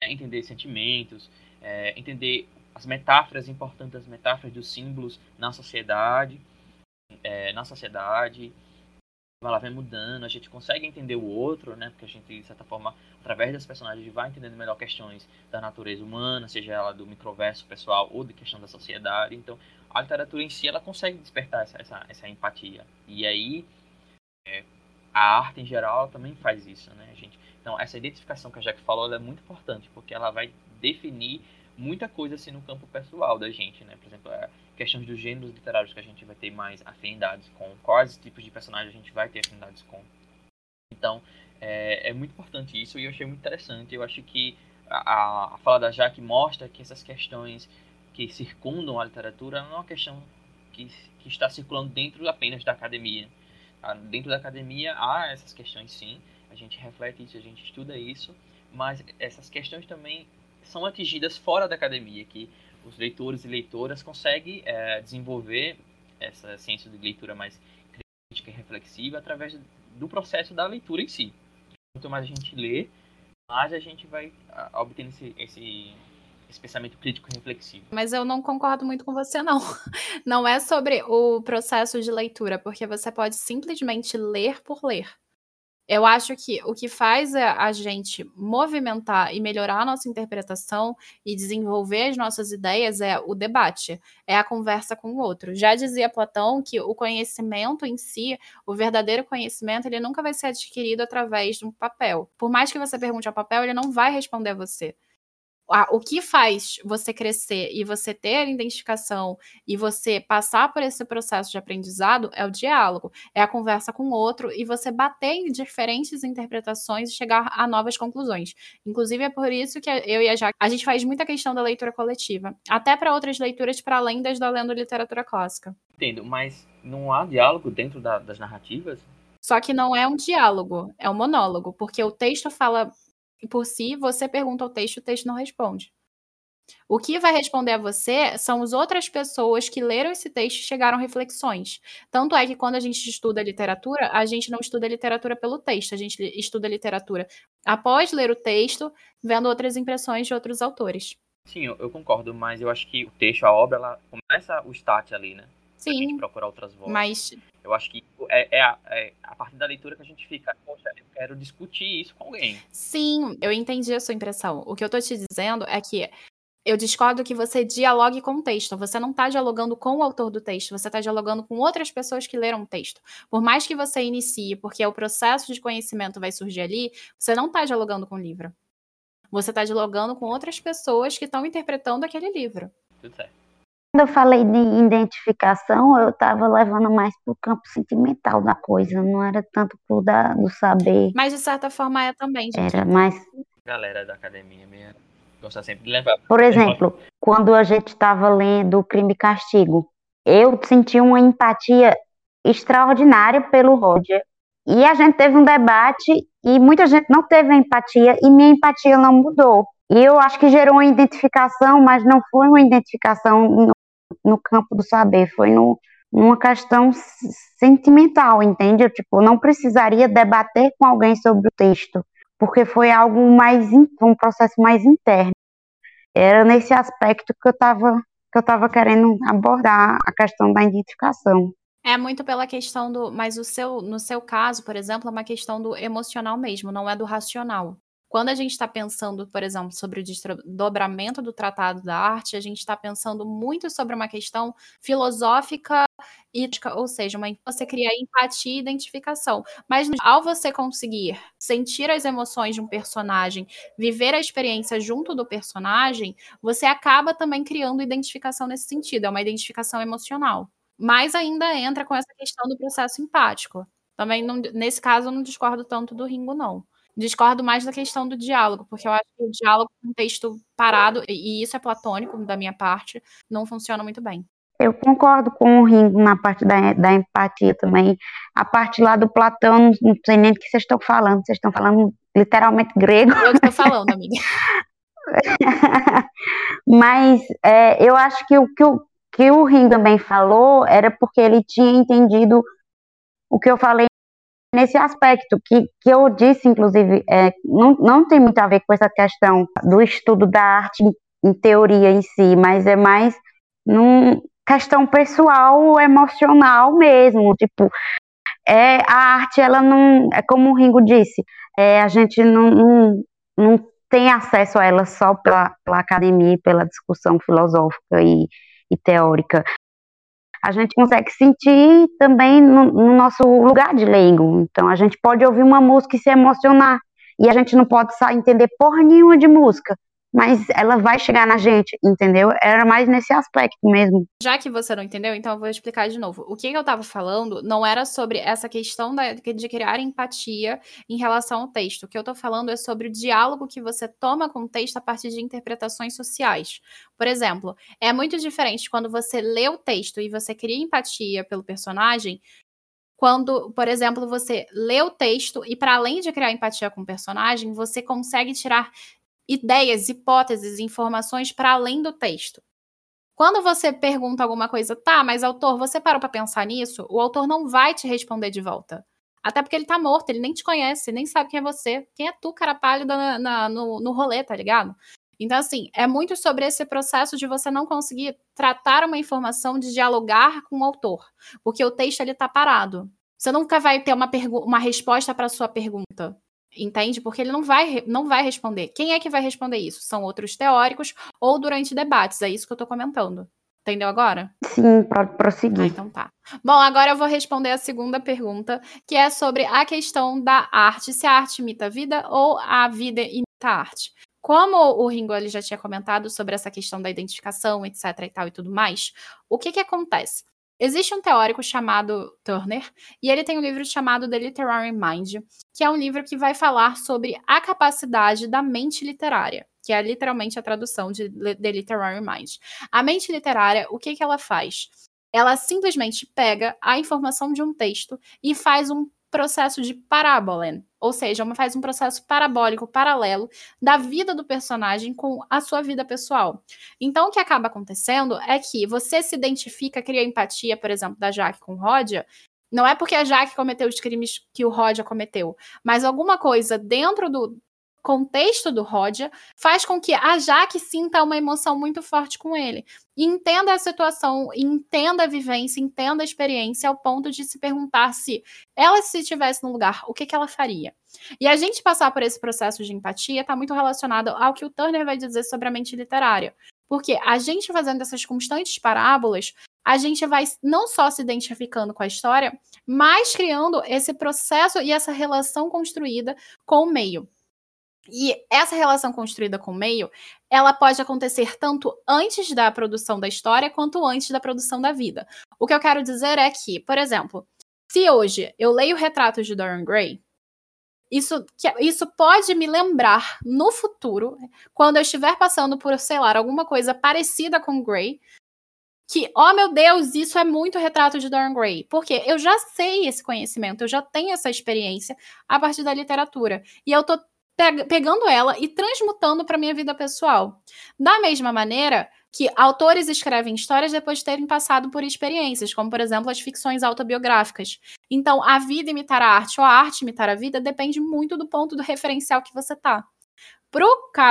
né? entender sentimentos, é, entender as metáforas importantes, as metáforas dos símbolos na sociedade, é, na sociedade ela vai mudando, a gente consegue entender o outro, né? Porque a gente, de certa forma, através das personagens, vai entendendo melhor questões da natureza humana, seja ela do microverso pessoal ou de questão da sociedade. Então, a literatura em si, ela consegue despertar essa, essa, essa empatia. E aí, é, a arte em geral também faz isso, né, gente? Então, essa identificação que a Jack falou, é muito importante, porque ela vai definir muita coisa assim no campo pessoal da gente, né? Por exemplo, é, questões dos gêneros literários que a gente vai ter mais afinidades com, quais tipos de personagens a gente vai ter afinidades com. Então, é, é muito importante isso e eu achei muito interessante. Eu acho que a, a fala da Jaque mostra que essas questões que circundam a literatura não é uma questão que, que está circulando dentro apenas da academia. Tá? Dentro da academia há essas questões sim, a gente reflete isso, a gente estuda isso, mas essas questões também são atingidas fora da academia, que os leitores e leitoras conseguem é, desenvolver essa ciência de leitura mais crítica e reflexiva através do processo da leitura em si. Quanto mais a gente lê, mais a gente vai obtendo esse, esse, esse pensamento crítico reflexivo. Mas eu não concordo muito com você, não. Não é sobre o processo de leitura, porque você pode simplesmente ler por ler. Eu acho que o que faz a gente movimentar e melhorar a nossa interpretação e desenvolver as nossas ideias é o debate, é a conversa com o outro. Já dizia Platão que o conhecimento em si, o verdadeiro conhecimento, ele nunca vai ser adquirido através de um papel. Por mais que você pergunte ao papel, ele não vai responder a você o que faz você crescer e você ter identificação e você passar por esse processo de aprendizado é o diálogo, é a conversa com o outro e você bater em diferentes interpretações e chegar a novas conclusões. Inclusive é por isso que eu e a Jaque, a gente faz muita questão da leitura coletiva, até para outras leituras para além das da lendo literatura clássica. Entendo, mas não há diálogo dentro da, das narrativas? Só que não é um diálogo, é um monólogo, porque o texto fala por si, você pergunta ao texto, o texto não responde. O que vai responder a você são as outras pessoas que leram esse texto e chegaram reflexões. Tanto é que quando a gente estuda literatura, a gente não estuda literatura pelo texto, a gente estuda literatura após ler o texto, vendo outras impressões de outros autores. Sim, eu concordo, mas eu acho que o texto, a obra, ela começa o start ali, né? Sim. Procurar outras vozes. Mas eu acho que é, é, a, é, a, partir da leitura que a gente fica, poxa, eu quero discutir isso com alguém. Sim, eu entendi a sua impressão. O que eu tô te dizendo é que eu discordo que você dialogue com o texto. Você não está dialogando com o autor do texto, você está dialogando com outras pessoas que leram o texto. Por mais que você inicie, porque o processo de conhecimento vai surgir ali, você não está dialogando com o livro. Você está dialogando com outras pessoas que estão interpretando aquele livro. Tudo certo. Quando eu falei de identificação, eu estava levando mais para o campo sentimental da coisa, não era tanto pro da, do saber. Mas de certa forma é também, gente. Era mais. Galera da academia mesmo. Gosta sempre de levar. Por exemplo, quando a gente estava lendo Crime e Castigo, eu senti uma empatia extraordinária pelo Roger. E a gente teve um debate e muita gente não teve empatia e minha empatia não mudou. E eu acho que gerou uma identificação, mas não foi uma identificação no, campo do saber, foi no, numa questão sentimental, entende? Eu, tipo, não precisaria debater com alguém sobre o texto, porque foi algo mais, um processo mais interno. Era nesse aspecto que eu estava que eu estava querendo abordar a questão da identificação. É muito pela questão do, mas o seu, no seu caso, por exemplo, é uma questão do emocional mesmo, não é do racional. Quando a gente está pensando, por exemplo, sobre o desdobramento do Tratado da Arte, a gente está pensando muito sobre uma questão filosófica e ou seja, uma, você cria empatia e identificação. Mas ao você conseguir sentir as emoções de um personagem, viver a experiência junto do personagem, você acaba também criando identificação nesse sentido, é uma identificação emocional. Mas ainda entra com essa questão do processo empático. Também, não, nesse caso, eu não discordo tanto do Ringo, não. Discordo mais da questão do diálogo, porque eu acho que o diálogo com um texto parado, e isso é platônico da minha parte, não funciona muito bem. Eu concordo com o Ringo na parte da, da empatia também. A parte lá do Platão, não sei nem do que vocês estão falando. Vocês estão falando literalmente grego. Eu estou falando, amiga. Mas é, eu acho que o que o, que o Ringo também falou era porque ele tinha entendido o que eu falei nesse aspecto, que, que eu disse, inclusive, é, não, não tem muito a ver com essa questão do estudo da arte em, em teoria em si, mas é mais num, questão pessoal, emocional mesmo, tipo, é, a arte, ela não, é como o Ringo disse, é, a gente não, não, não tem acesso a ela só pela, pela academia, pela discussão filosófica e, e teórica. A gente consegue sentir também no, no nosso lugar de leigo. Então, a gente pode ouvir uma música e se emocionar. E a gente não pode entender porra nenhuma de música mas ela vai chegar na gente, entendeu? Era mais nesse aspecto mesmo. Já que você não entendeu, então eu vou explicar de novo. O que eu estava falando não era sobre essa questão da, de criar empatia em relação ao texto. O que eu estou falando é sobre o diálogo que você toma com o texto a partir de interpretações sociais. Por exemplo, é muito diferente quando você lê o texto e você cria empatia pelo personagem quando, por exemplo, você lê o texto e, para além de criar empatia com o personagem, você consegue tirar ideias, hipóteses, informações para além do texto. Quando você pergunta alguma coisa, tá, mas autor, você parou para pensar nisso? O autor não vai te responder de volta. Até porque ele tá morto, ele nem te conhece, nem sabe quem é você. Quem é tu, cara pálida na, na, no, no rolê, tá ligado? Então, assim, é muito sobre esse processo de você não conseguir tratar uma informação, de dialogar com o autor. Porque o texto, ele tá parado. Você nunca vai ter uma, uma resposta para sua pergunta. Entende? Porque ele não vai, não vai responder. Quem é que vai responder isso? São outros teóricos ou durante debates. É isso que eu tô comentando. Entendeu agora? Sim, pode prosseguir. Ah, então tá. Bom, agora eu vou responder a segunda pergunta, que é sobre a questão da arte. Se a arte imita a vida ou a vida imita a arte. Como o Ringo ele já tinha comentado sobre essa questão da identificação, etc e tal e tudo mais, o que que acontece? Existe um teórico chamado Turner, e ele tem um livro chamado The Literary Mind, que é um livro que vai falar sobre a capacidade da mente literária, que é literalmente a tradução de The Literary Mind. A mente literária, o que, que ela faz? Ela simplesmente pega a informação de um texto e faz um processo de parábola, ou seja, faz um processo parabólico paralelo da vida do personagem com a sua vida pessoal. Então, o que acaba acontecendo é que você se identifica, cria empatia, por exemplo, da Jaque com Rodia, não é porque a Jaque cometeu os crimes que o Rodia cometeu, mas alguma coisa dentro do, contexto do Rodia faz com que a Jaque sinta uma emoção muito forte com ele. E entenda a situação, entenda a vivência, entenda a experiência, ao ponto de se perguntar se ela, se estivesse no lugar, o que, que ela faria. E a gente passar por esse processo de empatia está muito relacionado ao que o Turner vai dizer sobre a mente literária. Porque a gente fazendo essas constantes parábolas, a gente vai não só se identificando com a história, mas criando esse processo e essa relação construída com o meio. E essa relação construída com o meio, ela pode acontecer tanto antes da produção da história quanto antes da produção da vida. O que eu quero dizer é que, por exemplo, se hoje eu leio retratos de Dorian Gray, isso, isso pode me lembrar no futuro, quando eu estiver passando por, sei lá, alguma coisa parecida com Gray, que, oh meu Deus, isso é muito retrato de Dorian Gray. Porque eu já sei esse conhecimento, eu já tenho essa experiência a partir da literatura. E eu tô pegando ela e transmutando para minha vida pessoal. Da mesma maneira que autores escrevem histórias depois de terem passado por experiências, como por exemplo as ficções autobiográficas. Então, a vida imitar a arte ou a arte imitar a vida depende muito do ponto do referencial que você tá. Pro,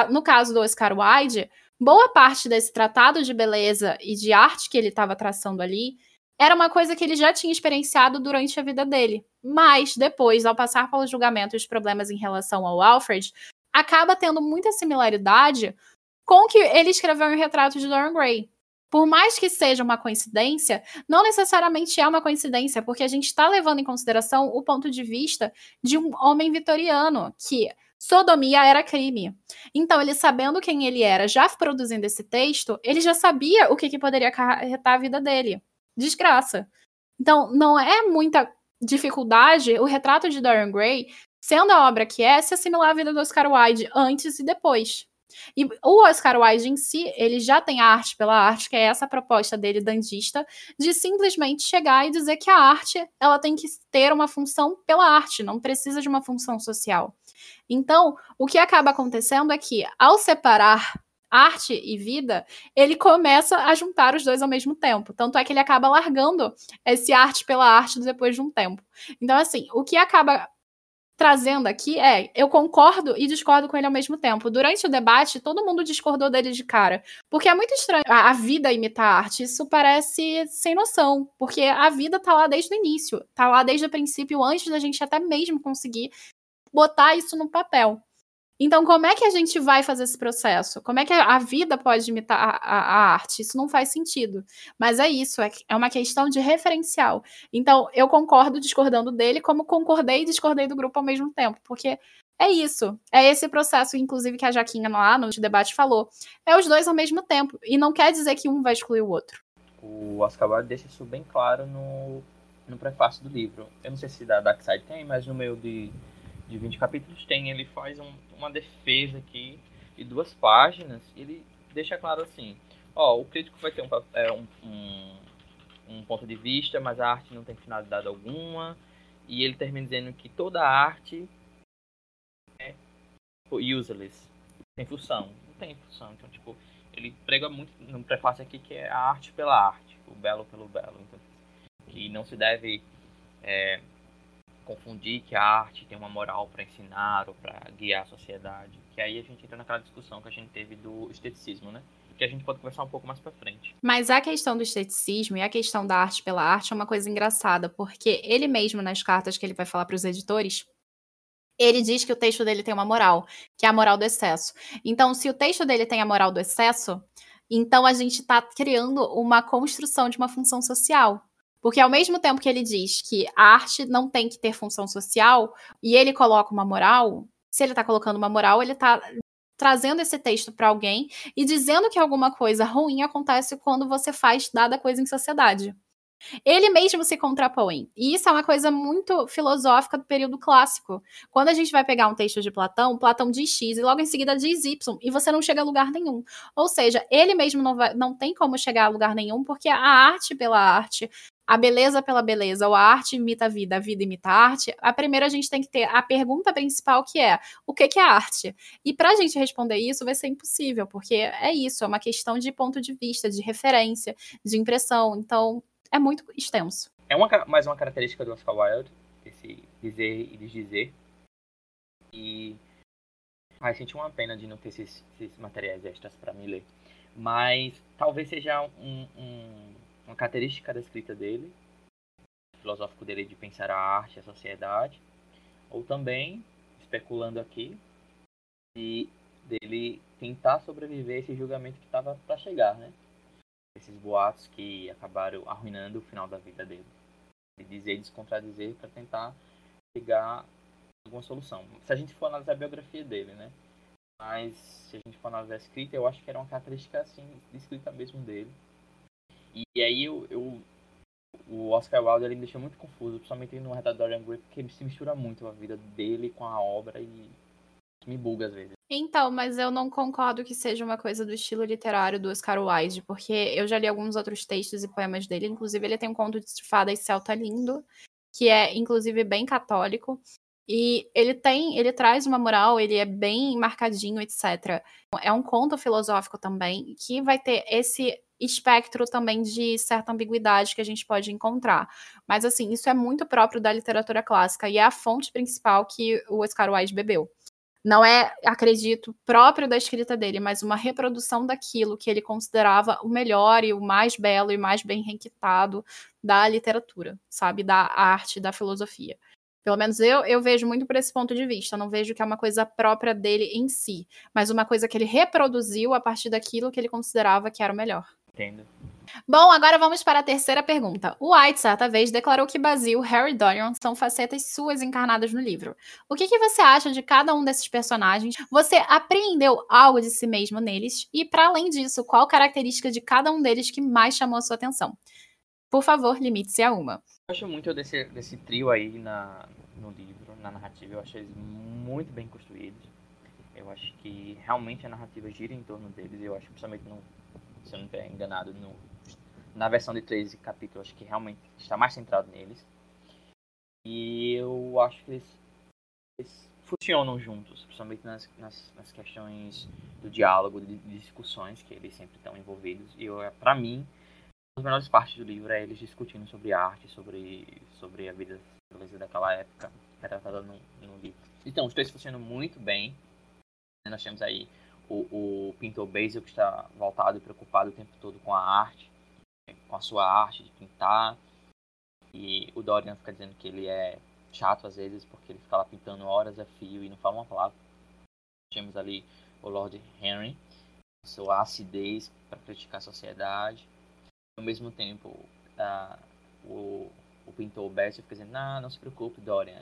no caso do Oscar Wilde, boa parte desse tratado de beleza e de arte que ele estava traçando ali era uma coisa que ele já tinha experienciado durante a vida dele. Mas depois, ao passar pelo julgamento e os problemas em relação ao Alfred, acaba tendo muita similaridade com o que ele escreveu em Retrato de Dorian Gray. por mais que seja uma coincidência, não necessariamente é uma coincidência, porque a gente está levando em consideração o ponto de vista de um homem vitoriano, que sodomia era crime. Então, ele sabendo quem ele era, já produzindo esse texto, ele já sabia o que, que poderia acarretar a vida dele. Desgraça. Então, não é muita dificuldade o retrato de Dorian Gray, sendo a obra que é, se assimilar à vida do Oscar Wilde antes e depois. E o Oscar Wilde em si, ele já tem a arte pela arte, que é essa proposta dele dandista, de simplesmente chegar e dizer que a arte, ela tem que ter uma função pela arte, não precisa de uma função social. Então, o que acaba acontecendo é que, ao separar arte e vida, ele começa a juntar os dois ao mesmo tempo. Tanto é que ele acaba largando esse arte pela arte depois de um tempo. Então, assim, o que acaba trazendo aqui é, eu concordo e discordo com ele ao mesmo tempo. Durante o debate, todo mundo discordou dele de cara, porque é muito estranho a, vida imitar a arte. Isso parece sem noção, porque a vida tá lá desde o início, tá lá desde o princípio, antes da gente até mesmo conseguir botar isso no papel. Então, como é que a gente vai fazer esse processo? Como é que a vida pode imitar a, a, a, arte? Isso não faz sentido. Mas é isso, é, é uma questão de referencial. Então, eu concordo discordando dele, como concordei e discordei do grupo ao mesmo tempo, porque é isso. É esse processo, inclusive, que a Jaquinha lá no debate falou. É os dois ao mesmo tempo. E não quer dizer que um vai excluir o outro. O Wilde deixa isso bem claro no, no prefácio do livro. Eu não sei se da Darkseid tem, mas no meio de de 20 capítulos tem, ele faz um, uma defesa aqui de duas páginas, ele deixa claro assim, ó, o crítico vai ter um, é, um, um, um ponto de vista, mas a arte não tem finalidade alguma, e ele termina dizendo que toda arte é useless, tem função, não tem função, então tipo, ele prega muito no prefácio aqui que é a arte pela arte, o belo pelo belo, então, que não se deve é, confundir que a arte tem uma moral para ensinar ou para guiar a sociedade. Que aí a gente entra naquela discussão que a gente teve do esteticismo, né? Que a gente pode conversar um pouco mais para frente. Mas a questão do esteticismo e a questão da arte pela arte é uma coisa engraçada, porque ele mesmo, nas cartas que ele vai falar para os editores, ele diz que o texto dele tem uma moral, que é a moral do excesso. Então, se o texto dele tem a moral do excesso, então a gente está criando uma construção de uma função social. Porque ao mesmo tempo que ele diz que a arte não tem que ter função social, e ele coloca uma moral, se ele está colocando uma moral, ele está trazendo esse texto para alguém e dizendo que alguma coisa ruim acontece quando você faz dada coisa em sociedade. Ele mesmo se contrapõe. E isso é uma coisa muito filosófica do período clássico. Quando a gente vai pegar um texto de Platão, Platão diz X e logo em seguida diz Y, e você não chega a lugar nenhum. Ou seja, ele mesmo não, vai, não tem como chegar a lugar nenhum, porque a arte pela arte, a beleza pela beleza, ou a arte imita a vida, a vida imita a arte, a primeira a gente tem que ter a pergunta principal que é, o que, é arte? E para a gente responder isso vai ser impossível, porque é isso, é uma questão de ponto de vista, de referência, de impressão, então é muito extenso. É uma, mais uma característica do Oscar Wilde, esse dizer e desdizer, e a gente uma pena de não ter esses, esses materiais extras para me ler, mas talvez seja um, um uma característica da escrita dele, filosófico dele de pensar a arte, a sociedade, ou também, especulando aqui, de dele tentar sobreviver a esse julgamento que estava para chegar, né? Esses boatos que acabaram arruinando o final da vida dele. De dizer e descontradizer para tentar chegar a alguma solução. Se a gente for analisar a biografia dele, né? Mas se a gente for analisar a escrita, eu acho que era uma característica assim, de escrita mesmo dele e aí eu, eu o Oscar Wilde ele me deixa muito confuso, principalmente no Retrato Dorian porque ele se mistura muito a vida dele com a obra e me buga às vezes. Então, mas eu não concordo que seja uma coisa do estilo literário do Oscar Wilde, porque eu já li alguns outros textos e poemas dele, inclusive ele tem um conto de fadas celta lindo, que é inclusive bem católico, e ele tem, ele traz uma moral, ele é bem marcadinho, etc. É um conto filosófico também que vai ter esse espectro também de certa ambiguidade que a gente pode encontrar. Mas, assim, isso é muito próprio da literatura clássica e é a fonte principal que o Oscar Wilde bebeu. Não é, acredito, próprio da escrita dele, mas uma reprodução daquilo que ele considerava o melhor e o mais belo e mais bem requintado da literatura, sabe? Da arte, da filosofia. Pelo menos eu, eu vejo muito por esse ponto de vista. Não vejo que é uma coisa própria dele em si, mas uma coisa que ele reproduziu a partir daquilo que ele considerava que era o melhor. Entendo. Bom, agora vamos para a terceira pergunta. O White, certa vez, declarou que Basil, Harry e Dorian são facetas suas encarnadas no livro. O que, que você acha de cada um desses personagens? Você apreendeu algo de si mesmo neles? E, para além disso, qual característica de cada um deles que mais chamou a sua atenção? Por favor, limite-se a uma. Eu gosto muito desse, desse trio aí na, no livro, na narrativa. Eu acho eles muito bem construídos. Eu acho que realmente a narrativa gira em torno deles. Eu acho, principalmente, no, se eu não estiver enganado, no na versão de 13 capítulos, que realmente está mais centrado neles. E eu acho que eles, eles funcionam juntos, principalmente nas, nas, nas, questões do diálogo, de, de, discussões que eles sempre estão envolvidos. E para mim, as melhores partes do livro é eles discutindo sobre arte, sobre, sobre a vida daquela época, retratada no, no livro. Então, os três funcionam muito bem. Nós temos aí o, o pintor Basil, que está voltado e preocupado o tempo todo com a arte com a sua arte de pintar. E o Dorian fica dizendo que ele é chato às vezes, porque ele fica lá pintando horas a fio e não fala uma palavra. Temos ali o Lord Henry, sua acidez para criticar a sociedade. Ao mesmo tempo, o, o pintor Bessie fica dizendo, não, não se preocupe, Dorian.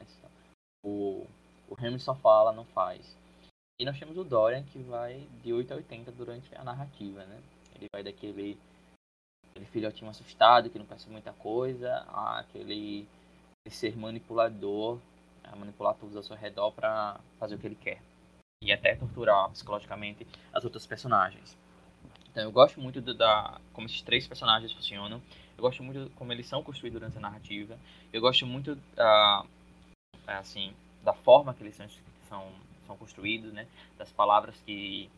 O, o Henry só fala, não faz. E nós temos o Dorian que vai de 8 a 80 durante a narrativa, né? Ele vai daquele aquele filhotinho assustado que não pensa muita coisa, aquele, ser manipulador, né, manipular todos ao seu redor para fazer o que ele quer. E até torturar psicologicamente as outras personagens. Então eu gosto muito do, da como esses três personagens funcionam. Eu gosto muito como eles são construídos durante a narrativa. Eu gosto muito uh, assim da forma que eles são, são, são construídos, né? Das palavras que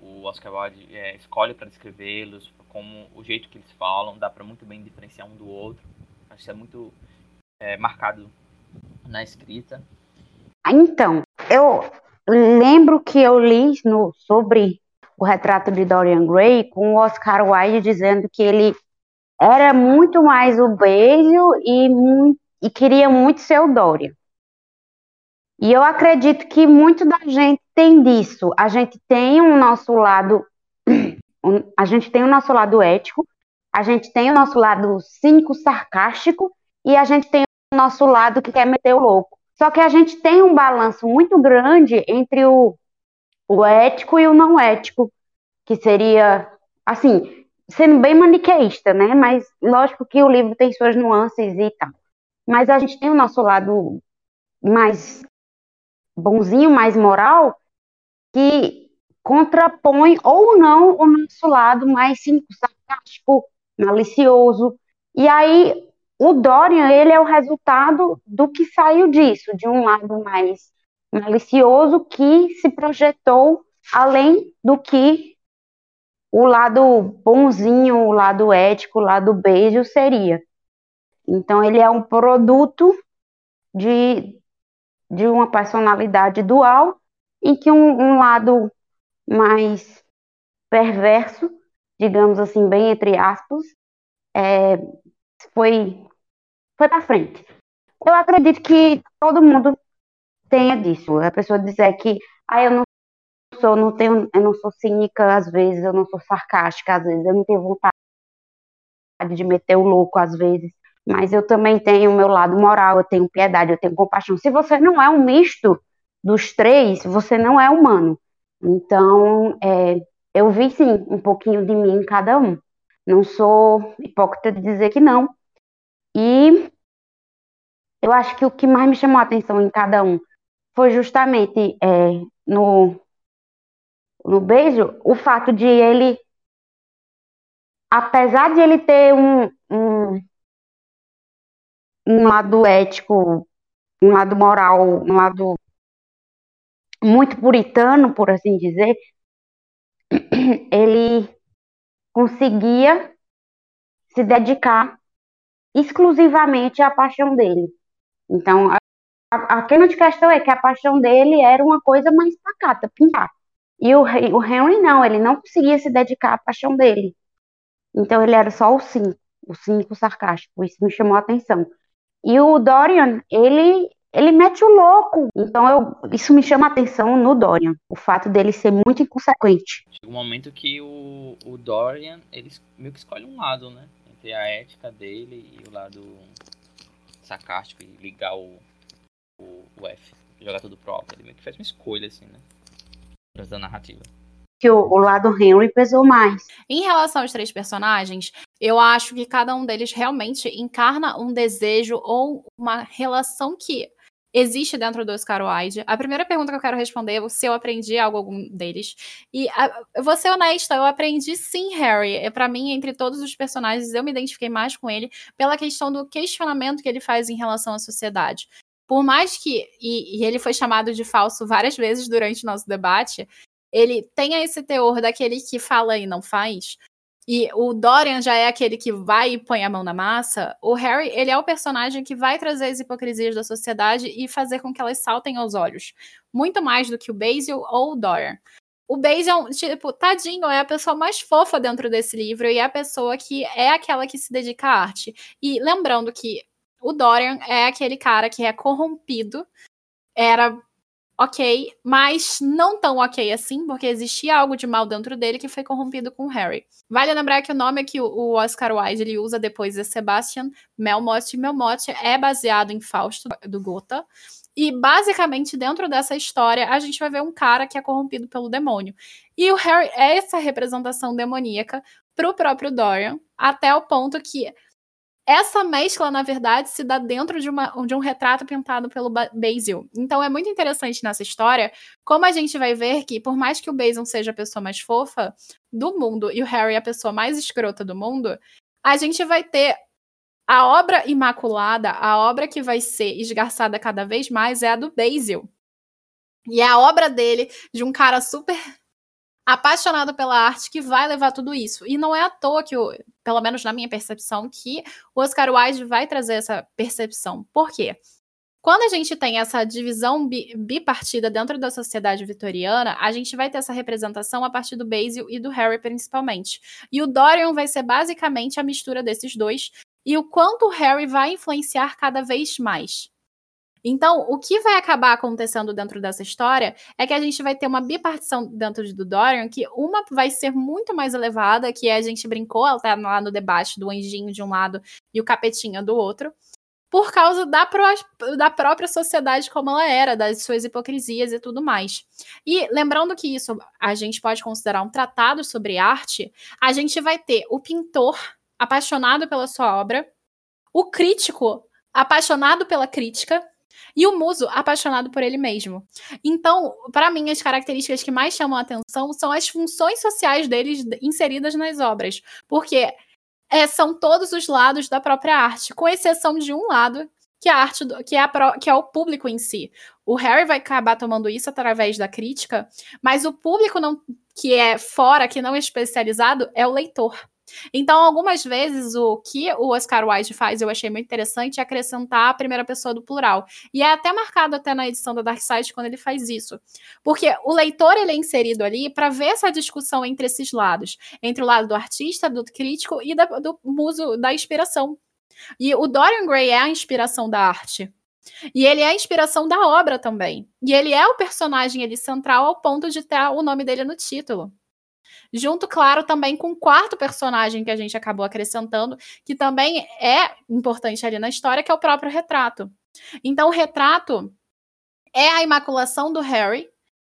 o Oscar Wilde é, escolhe para descrevê-los, como o jeito que eles falam, dá para muito bem diferenciar um do outro. Acho que é muito é, marcado na escrita. Então, eu lembro que eu li no, sobre o retrato de Dorian Gray com o Oscar Wilde dizendo que ele era muito mais o beijo e, e queria muito ser o Dorian. E eu acredito que muito da gente tem disso. A gente tem o nosso lado, a gente tem o nosso lado ético, a gente tem o nosso lado cínico, sarcástico, e a gente tem o nosso lado que quer meter o louco. Só que a gente tem um balanço muito grande entre o, o ético e o não ético, que seria, assim, sendo bem maniqueísta, né? Mas lógico que o livro tem suas nuances e tal. Mas a gente tem o nosso lado mais bonzinho, mais moral, que contrapõe ou não o nosso lado mais cínico, sarcástico, malicioso. E aí o Dorian, ele é o resultado do que saiu disso, de um lado mais malicioso que se projetou além do que o lado bonzinho, o lado ético, o lado beijo seria. Então ele é um produto de de uma personalidade dual, em que um, um lado mais perverso, digamos assim, bem entre aspas, é, foi, foi para frente. Eu acredito que todo mundo tenha disso. A pessoa dizer que ah, eu não sou, não tenho, eu não sou cínica às vezes, eu não sou sarcástica às vezes, eu não tenho vontade de meter o louco às vezes mas eu também tenho o meu lado moral, eu tenho piedade, eu tenho compaixão. Se você não é um misto dos três, você não é humano. Então, é, eu vi sim um pouquinho de mim em cada um. Não sou hipócrita de dizer que não. E eu acho que o que mais me chamou a atenção em cada um foi justamente é, no, no beijo o fato de ele, apesar de ele ter um, um um lado ético, um lado moral, um lado muito puritano, por assim dizer, ele conseguia se dedicar exclusivamente à paixão dele. Então, a, a, grande questão é que a paixão dele era uma coisa mais pacata, pintar. E o, o Henry não, ele não conseguia se dedicar à paixão dele. Então, ele era só o cinco, o cinco sarcástico. Isso me chamou a atenção. E o Dorian, ele, ele mete o louco. Então eu, isso me chama atenção no Dorian, o fato dele ser muito inconsequente. Chega um momento que o, o Dorian, ele meio que escolhe um lado, né? Entre a ética dele e o lado sarcástico e ligar o, o, o F, jogar tudo pro alto. Ele meio que faz uma escolha, assim, né? Da narrativa que o, o, lado Henry pesou mais. Em relação aos três personagens, eu acho que cada um deles realmente encarna um desejo ou uma relação que existe dentro do Oscar Wilde. A primeira pergunta que eu quero responder é se eu aprendi algo algum deles. E a, eu vou ser honesta, eu aprendi sim, Harry. É, para mim, entre todos os personagens, eu me identifiquei mais com ele pela questão do questionamento que ele faz em relação à sociedade. Por mais que, e, e ele foi chamado de falso várias vezes durante o nosso debate, ele tenha esse teor daquele que fala e não faz, e o Dorian já é aquele que vai e põe a mão na massa, o Harry, ele é o personagem que vai trazer as hipocrisias da sociedade e fazer com que elas saltem aos olhos. Muito mais do que o Basil ou o Dorian. O Basil, tipo, tadinho, é a pessoa mais fofa dentro desse livro e é a pessoa que é aquela que se dedica à arte. E lembrando que o Dorian é aquele cara que é corrompido, era ok, mas não tão ok assim, porque existia algo de mal dentro dele que foi corrompido com Harry. Vale lembrar que o nome que o Oscar Wilde ele usa depois é Sebastian Melmotte. Melmotte é baseado em Fausto, do Gotha. E basicamente, dentro dessa história, a gente vai ver um cara que é corrompido pelo demônio. E o Harry é essa representação demoníaca pro próprio Dorian, até o ponto que essa mescla, na verdade, se dá dentro de, uma, de um retrato pintado pelo Basil. Então é muito interessante nessa história como a gente vai ver que, por mais que o Basil seja a pessoa mais fofa do mundo e o Harry a pessoa mais escrota do mundo, a gente vai ter a obra imaculada, a obra que vai ser esgarçada cada vez mais é a do Basil. E é a obra dele, de um cara super apaixonado pela arte que vai levar tudo isso. E não é à toa que, eu, pelo menos na minha percepção, que o Oscar Wilde vai trazer essa percepção. Por quê? Quando a gente tem essa divisão bi bipartida dentro da sociedade vitoriana, a gente vai ter essa representação a partir do Basil e do Harry, principalmente. E o Dorian vai ser basicamente a mistura desses dois, e o quanto o Harry vai influenciar cada vez mais. Então, o que vai acabar acontecendo dentro dessa história é que a gente vai ter uma bipartição dentro do Dorian, que uma vai ser muito mais elevada, que a gente brincou tá lá no debate do anjinho de um lado e o capetinha do outro, por causa da, da própria sociedade como ela era, das suas hipocrisias e tudo mais. E lembrando que isso a gente pode considerar um tratado sobre arte, a gente vai ter o pintor apaixonado pela sua obra, o crítico apaixonado pela crítica, e o muso apaixonado por ele mesmo. Então, para mim, as características que mais chamam a atenção são as funções sociais deles inseridas nas obras, porque é, são todos os lados da própria arte, com exceção de um lado, que é a arte do, que, é a, que é o público em si. O Harry vai acabar tomando isso através da crítica, mas o público não, que é fora, que não é especializado, é o leitor. Então, algumas vezes, o que o Oscar Wilde faz, eu achei muito interessante, é acrescentar a primeira pessoa do plural. E é até marcado até na edição da Dark Side quando ele faz isso. Porque o leitor ele é inserido ali para ver essa discussão entre esses lados. Entre o lado do artista, do crítico e da, do muso, da inspiração. E o Dorian Gray é a inspiração da arte. E ele é a inspiração da obra também. E ele é o personagem ele, central ao ponto de ter o nome dele no título. Junto, claro, também com o quarto personagem que a gente acabou acrescentando, que também é importante ali na história, que é o próprio retrato. Então, o retrato é a imaculação do Harry,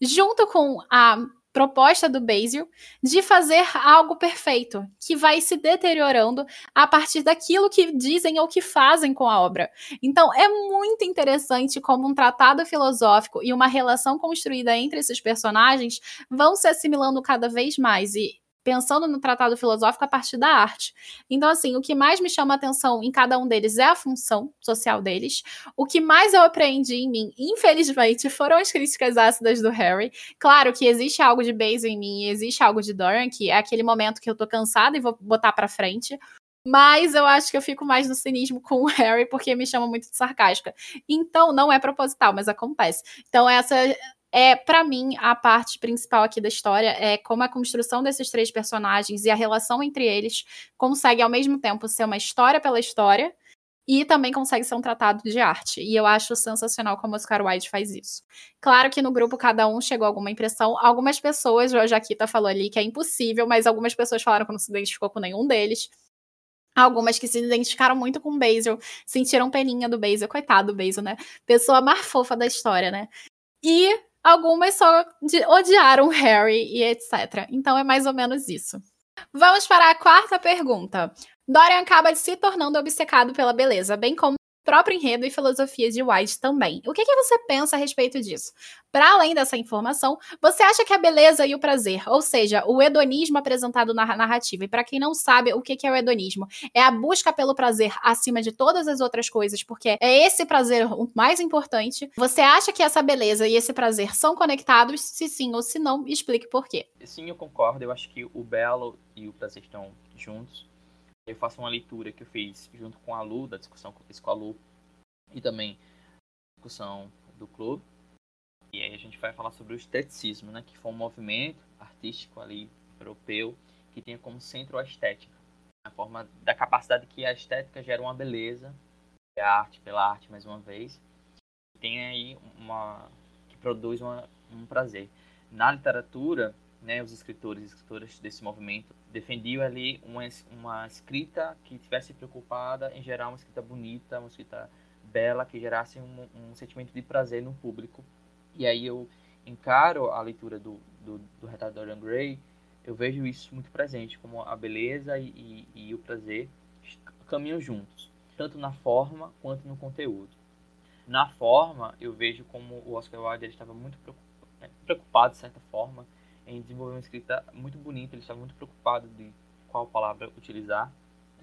junto com a proposta do Basil de fazer algo perfeito, que vai se deteriorando a partir daquilo que dizem ou que fazem com a obra. Então, é muito interessante como um tratado filosófico e uma relação construída entre esses personagens vão se assimilando cada vez mais. E pensando no tratado filosófico a partir da arte. Então, assim, o que mais me chama atenção em cada um deles é a função social deles. O que mais eu aprendi em mim, infelizmente, foram as críticas ácidas do Harry. Claro que existe algo de Basil em mim existe algo de Dorian, que é aquele momento que eu tô cansada e vou botar pra frente. Mas eu acho que eu fico mais no cinismo com o Harry, porque me chama muito de sarcástica. Então, não é proposital, mas acontece. Então, essa é para mim a parte principal aqui da história é como a construção desses três personagens e a relação entre eles consegue ao mesmo tempo ser uma história pela história e também consegue ser um tratado de arte. E eu acho sensacional como Oscar Wilde faz isso. Claro que no grupo cada um chegou a alguma impressão. Algumas pessoas, a Jaquita falou ali que é impossível, mas algumas pessoas falaram que não se identificou com nenhum deles. Algumas que se identificaram muito com o Basil, sentiram peninha do Basil, coitado do Basil, né? Pessoa mais fofa da história, né? E algumas só odiaram Harry e etc. Então é mais ou menos isso. Vamos para a quarta pergunta. Dorian acaba se tornando obcecado pela beleza, bem como próprio enredo e filosofia de White também. O que, que você pensa a respeito disso? Para além dessa informação, você acha que a beleza e o prazer, ou seja, o hedonismo apresentado na narrativa, e para quem não sabe o que, que é o hedonismo, é a busca pelo prazer acima de todas as outras coisas, porque é esse prazer o mais importante. Você acha que essa beleza e esse prazer são conectados? Se sim ou se não, explique por quê. Sim, eu concordo. Eu acho que o belo e o prazer estão juntos eu faço uma leitura que eu fiz junto com a Lu, da discussão que eu fiz com a Lu, e também discussão do clube. E aí a gente vai falar sobre o esteticismo, né, que foi um movimento artístico ali europeu que tinha como centro a estética, a forma da capacidade que a estética gera uma beleza, a arte pela arte mais uma vez, tem aí uma que produz uma, um prazer. Na literatura, né, os escritores e escritoras desse movimento defendiam ali uma, uma escrita que tivesse preocupada em gerar uma escrita bonita, uma escrita bela, que gerasse um, um sentimento de prazer no público. E aí eu encaro a leitura do, do, do retrato de Dorian Gray, eu vejo isso muito presente, como a beleza e, e, e o prazer caminham juntos, tanto na forma quanto no conteúdo. Na forma, eu vejo como o Oscar Wilde estava muito preocupado, preocupado, de certa forma, em desenvolver uma escrita muito bonita, ele estava muito preocupado de qual palavra utilizar,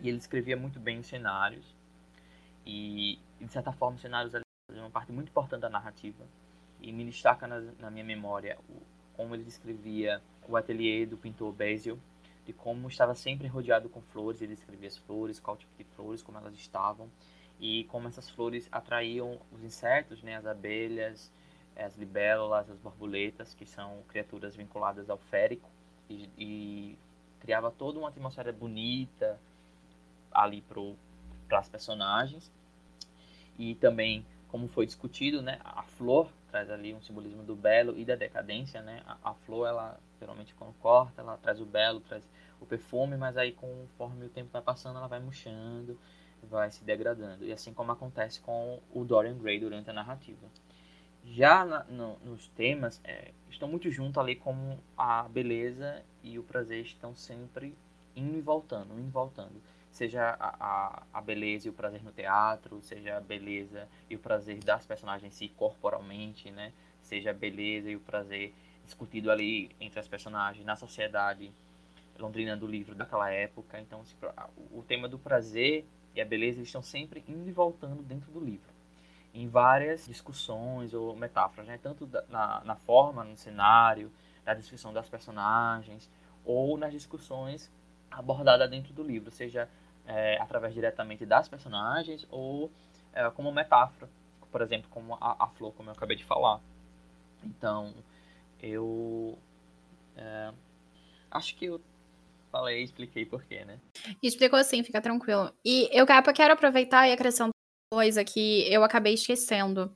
e ele escrevia muito bem os cenários, e de certa forma os cenários fazem uma parte muito importante da narrativa, e me destaca na, na minha memória o, como ele descrevia o ateliê do pintor Basil, de como estava sempre rodeado com flores, ele descrevia as flores, qual tipo de flores, como elas estavam, e como essas flores atraíam os insetos, né, as abelhas, as libélulas, as borboletas, que são criaturas vinculadas ao férico, e, e criava toda uma atmosfera bonita ali para as personagens. E também, como foi discutido, né, a flor traz ali um simbolismo do belo e da decadência, né? A, a flor, ela geralmente quando corta, ela traz o belo, traz o perfume, mas aí conforme o tempo vai passando, ela vai murchando, vai se degradando. E assim como acontece com o Dorian Gray durante a narrativa. Já na, no, nos temas, é, estão muito juntos ali como a beleza e o prazer estão sempre indo e voltando, indo e voltando. Seja a, a, a beleza e o prazer no teatro, seja a beleza e o prazer das personagens em si corporalmente, né? Seja a beleza e o prazer discutido ali entre as personagens na sociedade londrina do livro daquela época. Então, o tema do prazer e a beleza estão sempre indo e voltando dentro do livro em várias discussões ou metáforas, né? tanto na, na forma, no cenário, na descrição das personagens, ou nas discussões abordadas dentro do livro, seja é, através diretamente das personagens ou é, como metáfora, por exemplo, como a, a, flor, como eu acabei de falar. Então, eu é, acho que eu falei, expliquei porquê, né? Explicou sim, fica tranquilo. E eu quero aproveitar e acrescentar coisa que eu acabei esquecendo.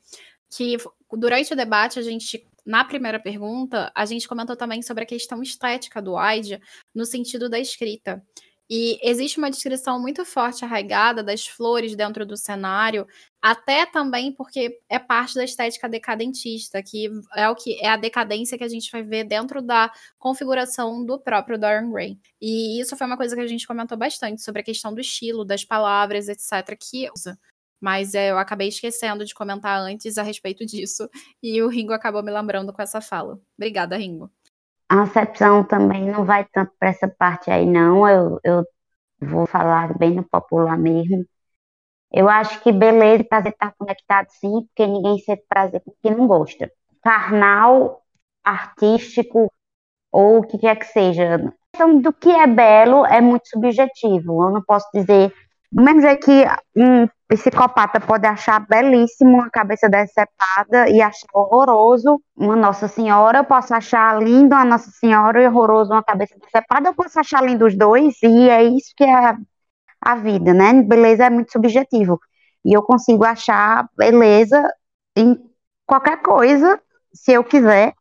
Que durante o debate, a gente, na primeira pergunta, a gente comentou também sobre a questão estética do Wide no sentido da escrita. E existe uma descrição muito forte, arraigada das flores dentro do cenário, até também porque é parte da estética decadentista, que é o que é a decadência que a gente vai ver dentro da configuração do próprio Dorian Gray. E isso foi uma coisa que a gente comentou bastante sobre a questão do estilo, das palavras, etc, que usa. Mas é, eu acabei esquecendo de comentar antes a respeito disso. E o Ringo acabou me lembrando com essa fala. Obrigada, Ringo. A acepção também não vai tanto para essa parte aí, não. Eu, eu vou falar bem no popular mesmo. Eu acho que beleza e prazer estar tá conectado sim, porque ninguém sente prazer porque não gosta. Carnal, artístico, ou o que quer que seja. A questão do que é belo é muito subjetivo. Eu não posso dizer do mesmo jeito que um psicopata pode achar belíssimo uma cabeça decepada e achar horroroso uma Nossa Senhora, eu posso achar lindo uma Nossa Senhora e horroroso uma cabeça decepada, eu posso achar lindo os dois, e é isso que é a, a vida, né? Beleza é muito subjetivo. E eu consigo achar beleza em qualquer coisa, se eu quiser,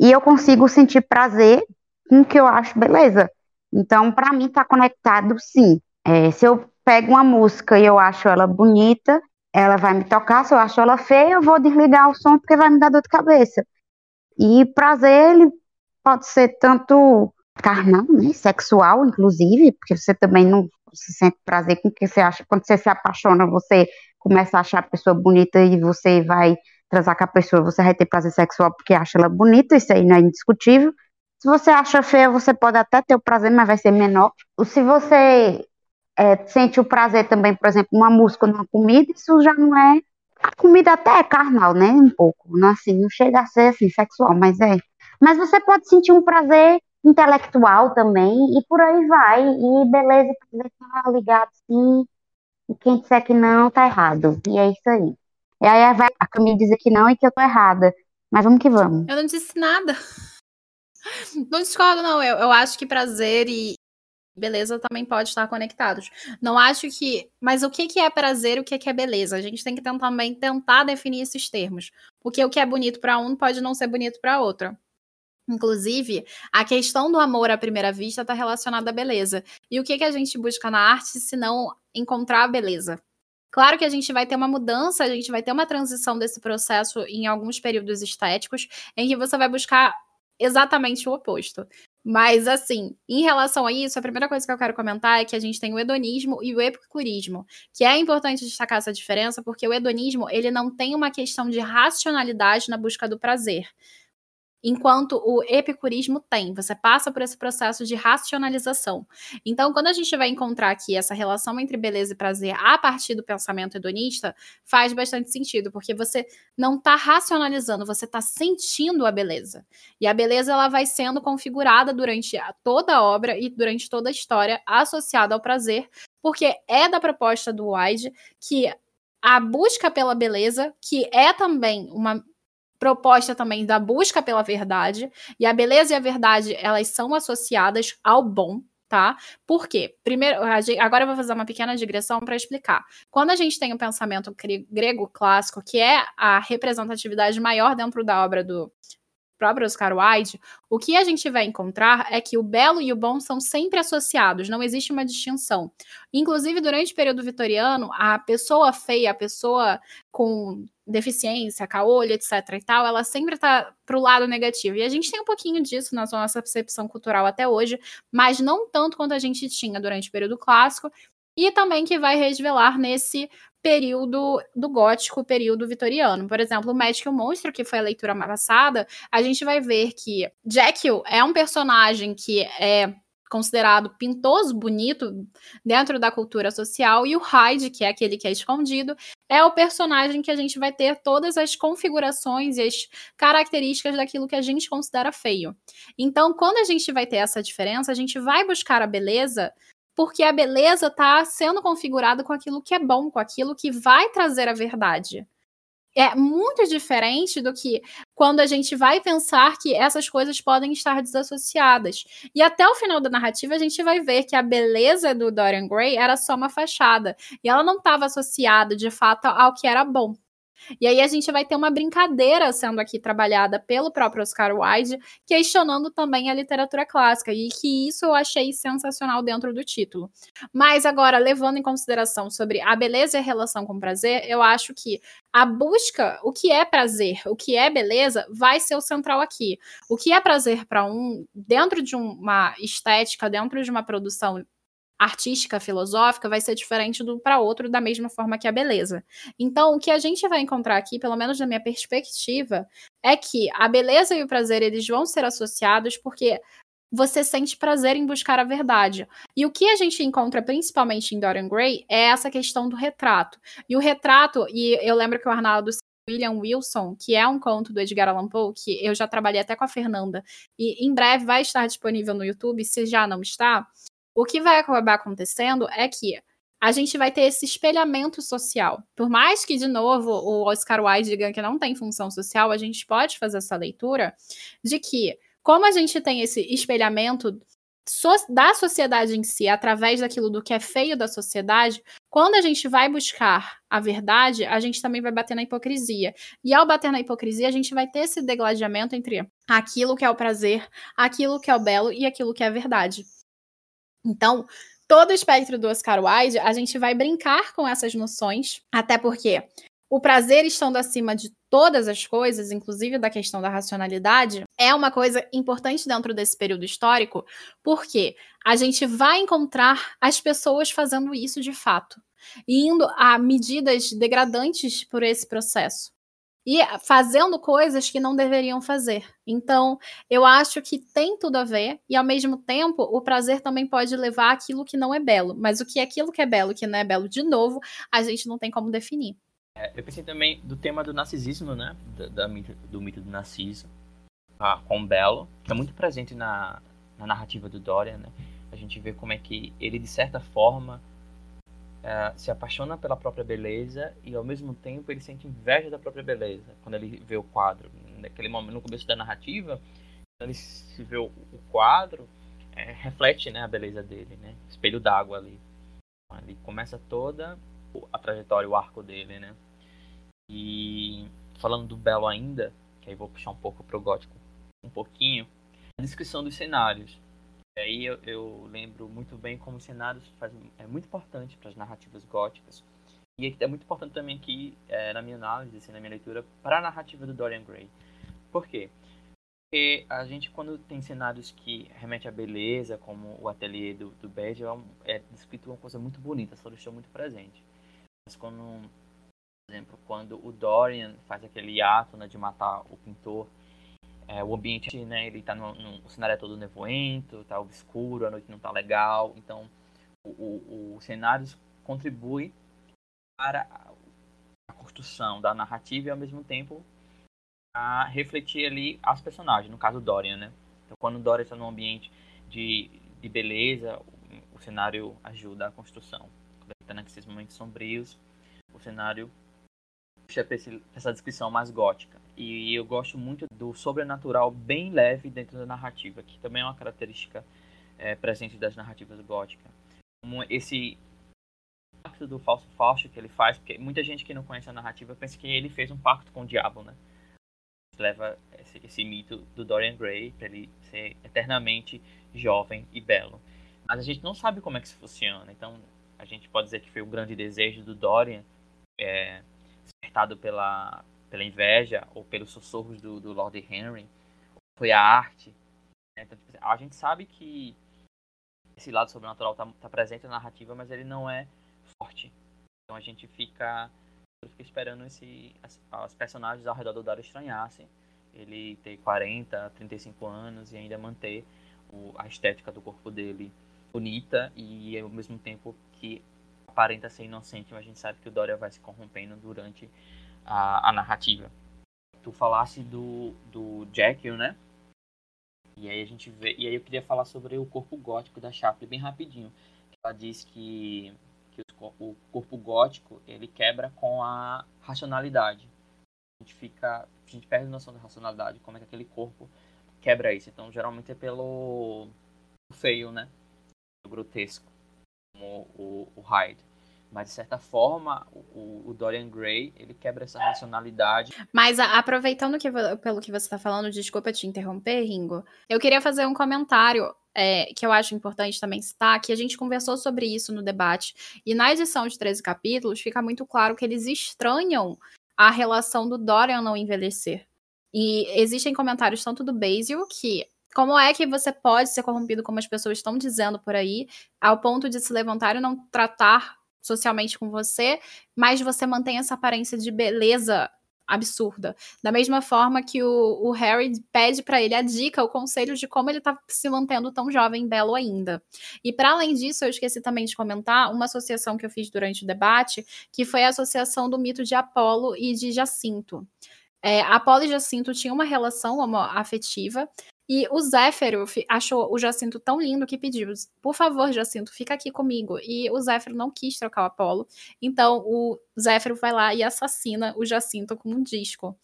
e eu consigo sentir prazer com o que eu acho beleza. Então, para mim, tá conectado sim. É, se eu pego uma música e eu acho ela bonita, ela vai me tocar. Se eu acho ela feia, eu vou desligar o som porque vai me dar dor de cabeça. E prazer, ele pode ser tanto carnal, né, sexual, inclusive, porque você também não se sente prazer com o que você acha. Quando você se apaixona, você começa a achar a pessoa bonita e você vai transar com a pessoa, você vai ter prazer sexual porque acha ela bonita, isso aí não é indiscutível. Se você acha feia, você pode até ter o prazer, mas vai ser menor. Se você é, sente o prazer também, por exemplo, uma música numa comida, isso já não é. A comida até é carnal, né? Um pouco. Não, assim, não chega a ser assim, sexual, mas é. Mas você pode sentir um prazer intelectual também, e por aí vai. E beleza, prazer tá ligado sim. E quem disser que não, tá errado. E é isso aí. E aí vai a Camille dizer que não e que eu tô errada. Mas vamos que vamos. Eu não disse nada. Não discordo, não. Eu, eu acho que prazer e beleza também pode estar conectados. Não acho que. Mas o que, que é prazer e o que, que é beleza? A gente tem que também tentar definir esses termos. Porque o que é bonito para um pode não ser bonito para outro. Inclusive, a questão do amor à primeira vista está relacionada à beleza. E o que, que a gente busca na arte se não encontrar a beleza? Claro que a gente vai ter uma mudança, a gente vai ter uma transição desse processo em alguns períodos estéticos, em que você vai buscar exatamente o oposto. Mas, assim, em relação a isso, a primeira coisa que eu quero comentar é que a gente tem o hedonismo e o epicurismo, que é importante destacar essa diferença, porque o hedonismo, ele não tem uma questão de racionalidade na busca do prazer enquanto o epicurismo tem. Você passa por esse processo de racionalização. Então, quando a gente vai encontrar aqui essa relação entre beleza e prazer a partir do pensamento hedonista, faz bastante sentido, porque você não está racionalizando, você está sentindo a beleza. E a beleza ela vai sendo configurada durante toda a obra e durante toda a história associada ao prazer, porque é da proposta do Wide que a busca pela beleza, que é também uma proposta também da busca pela verdade, e a beleza e a verdade, elas são associadas ao bom, tá? Por quê? Primeiro, agora eu vou fazer uma pequena digressão para explicar. Quando a gente tem o pensamento grego clássico, que é a representatividade maior dentro da obra do próprio Oscar Wilde, o que a gente vai encontrar é que o belo e o bom são sempre associados, não existe uma distinção. Inclusive, durante o período vitoriano, a pessoa feia, a pessoa com deficiência, caolho, etc e tal, ela sempre está pro lado negativo. E a gente tem um pouquinho disso na nossa percepção cultural até hoje, mas não tanto quanto a gente tinha durante o período clássico, e também que vai resvelar nesse período do gótico, período vitoriano. Por exemplo, o e o Monstro, que foi a leitura passada, a gente vai ver que Jekyll é um personagem que é considerado pintoso, bonito dentro da cultura social, e o Hyde, que é aquele que é escondido, é o personagem que a gente vai ter todas as configurações e as características daquilo que a gente considera feio. Então, quando a gente vai ter essa diferença, a gente vai buscar a beleza porque a beleza está sendo configurada com aquilo que é bom, com aquilo que vai trazer a verdade. É muito diferente do que quando a gente vai pensar que essas coisas podem estar desassociadas. E até o final da narrativa a gente vai ver que a beleza do Dorian Gray era só uma fachada e ela não estava associada de fato ao que era bom. E aí a gente vai ter uma brincadeira sendo aqui trabalhada pelo próprio Oscar Wilde, questionando também a literatura clássica, e que isso eu achei sensacional dentro do título. Mas agora, levando em consideração sobre a beleza e a relação com o prazer, eu acho que a busca, o que é prazer, o que é beleza, vai ser o central aqui. O que é prazer para um, dentro de uma estética, dentro de uma produção artística, filosófica, vai ser diferente do para outro da mesma forma que a beleza. Então, o que a gente vai encontrar aqui, pelo menos na minha perspectiva, é que a beleza e o prazer eles vão ser associados porque você sente prazer em buscar a verdade. E o que a gente encontra principalmente em Dorian Gray é essa questão do retrato. E o retrato, e eu lembro que o Arnaldo William Wilson, que é um conto do Edgar Allan Poe, que eu já trabalhei até com a Fernanda, e em breve vai estar disponível no YouTube, se já não está, o que vai acabar acontecendo é que a gente vai ter esse espelhamento social. Por mais que, de novo, o Oscar Wilde diga que não tem função social, a gente pode fazer essa leitura de que, como a gente tem esse espelhamento so da sociedade em si, através daquilo do que é feio da sociedade, quando a gente vai buscar a verdade, a gente também vai bater na hipocrisia. E ao bater na hipocrisia, a gente vai ter esse degladiamento entre aquilo que é o prazer, aquilo que é o belo e aquilo que é a verdade. Então, todo o espectro do Oscar Wilde, a gente vai brincar com essas noções, até porque o prazer estando acima de todas as coisas, inclusive da questão da racionalidade, é uma coisa importante dentro desse período histórico, porque a gente vai encontrar as pessoas fazendo isso de fato, indo a medidas degradantes por esse processo. E fazendo coisas que não deveriam fazer. Então, eu acho que tem tudo a ver, e ao mesmo tempo, o prazer também pode levar aquilo que não é belo. Mas o que é aquilo que é belo que não é belo, de novo, a gente não tem como definir. É, eu pensei também do tema do narcisismo, né? Da, da do mito do Narciso, ah, com Belo, que é muito presente na, na narrativa do Dorian, né? A gente vê como é que ele, de certa forma, é, se apaixona pela própria beleza e, ao mesmo tempo, ele sente inveja da própria beleza quando ele vê o quadro. Naquele momento, no começo da narrativa, quando ele se vê o, o quadro, é, reflete né, a beleza dele, né? Espelho d'água ali. Ele começa toda a trajetória, o arco dele, né? E falando do Belo ainda, que aí vou puxar um pouco pro gótico um pouquinho, a descrição dos cenários. E aí eu, eu lembro muito bem como os cenários fazem, é muito importante para as narrativas góticas. E é muito importante também aqui, é, na minha análise, assim, na minha leitura, para a narrativa do Dorian Gray. Por quê? Porque a gente, quando tem cenários que remetem à beleza, como o ateliê do, do Bege, é, é descrito uma coisa muito bonita, essa luz muito presente. Mas quando por exemplo, quando o Dorian faz aquele ato né, de matar o pintor, é, o ambiente, né, ele tá no, no, o cenário é todo nevoento, tá obscuro, a noite não tá legal, então o, o, o cenário contribui para a construção da narrativa e ao mesmo tempo a refletir ali as personagens, no caso Dorian, né? Então quando Dorian está num ambiente de, de beleza, o, o cenário ajuda a construção. Quando ele está naqueles momentos sombrios, o cenário puxa pra essa descrição mais gótica. E eu gosto muito do sobrenatural bem leve dentro da narrativa, que também é uma característica é, presente das narrativas góticas. Como esse pacto do falso Fausto que ele faz, porque muita gente que não conhece a narrativa pensa que ele fez um pacto com o diabo, né? Leva esse, esse mito do Dorian Gray para ele ser eternamente jovem e belo. Mas a gente não sabe como é que isso funciona. Então, a gente pode dizer que foi o grande desejo do Dorian é, despertado pela, pela inveja ou pelos sussurros do, do Lord Henry, foi a arte. Né? Então, tipo, a gente sabe que esse lado sobrenatural está tá presente na narrativa, mas ele não é forte. Então a gente fica, fica esperando esse, as, as, personagens ao redor do Dario estranhassem. Ele ter 40, 35 anos e ainda manter o, a estética do corpo dele bonita e ao mesmo tempo que aparenta ser inocente, mas a gente sabe que o Dória vai se corrompendo durante a, a narrativa. Tu falasse do, do Jekyll, né? E aí a gente vê. E aí eu queria falar sobre o corpo gótico da Chaplin bem rapidinho. Ela diz que, que o corpo gótico ele quebra com a racionalidade. A gente fica. A gente perde a noção da racionalidade, como é que aquele corpo quebra isso. Então geralmente é pelo feio, né? O grotesco como o, o Hyde. Mas, de certa forma, o, o, Dorian Gray, ele quebra essa racionalidade. Mas, aproveitando que, pelo que você está falando, desculpa te interromper, Ringo, eu queria fazer um comentário é, que eu acho importante também citar, que a gente conversou sobre isso no debate, e na edição de 13 capítulos fica muito claro que eles estranham a relação do Dorian não envelhecer. E existem comentários tanto do Basil, que como é que você pode ser corrompido, como as pessoas estão dizendo por aí, ao ponto de se levantar e não tratar socialmente com você, mas você mantém essa aparência de beleza absurda. Da mesma forma que o, o Harry pede para ele a dica, o conselho de como ele tá se mantendo tão jovem e belo ainda. E para além disso, eu esqueci também de comentar uma associação que eu fiz durante o debate, que foi a associação do mito de Apolo e de Jacinto. É, Apolo e Jacinto tinham uma relação afetiva, e o Zéfero achou o Jacinto tão lindo que pediu: por favor, Jacinto, fica aqui comigo. E o Zéfero não quis trocar o Apolo. Então o Zéfero vai lá e assassina o Jacinto com um disco.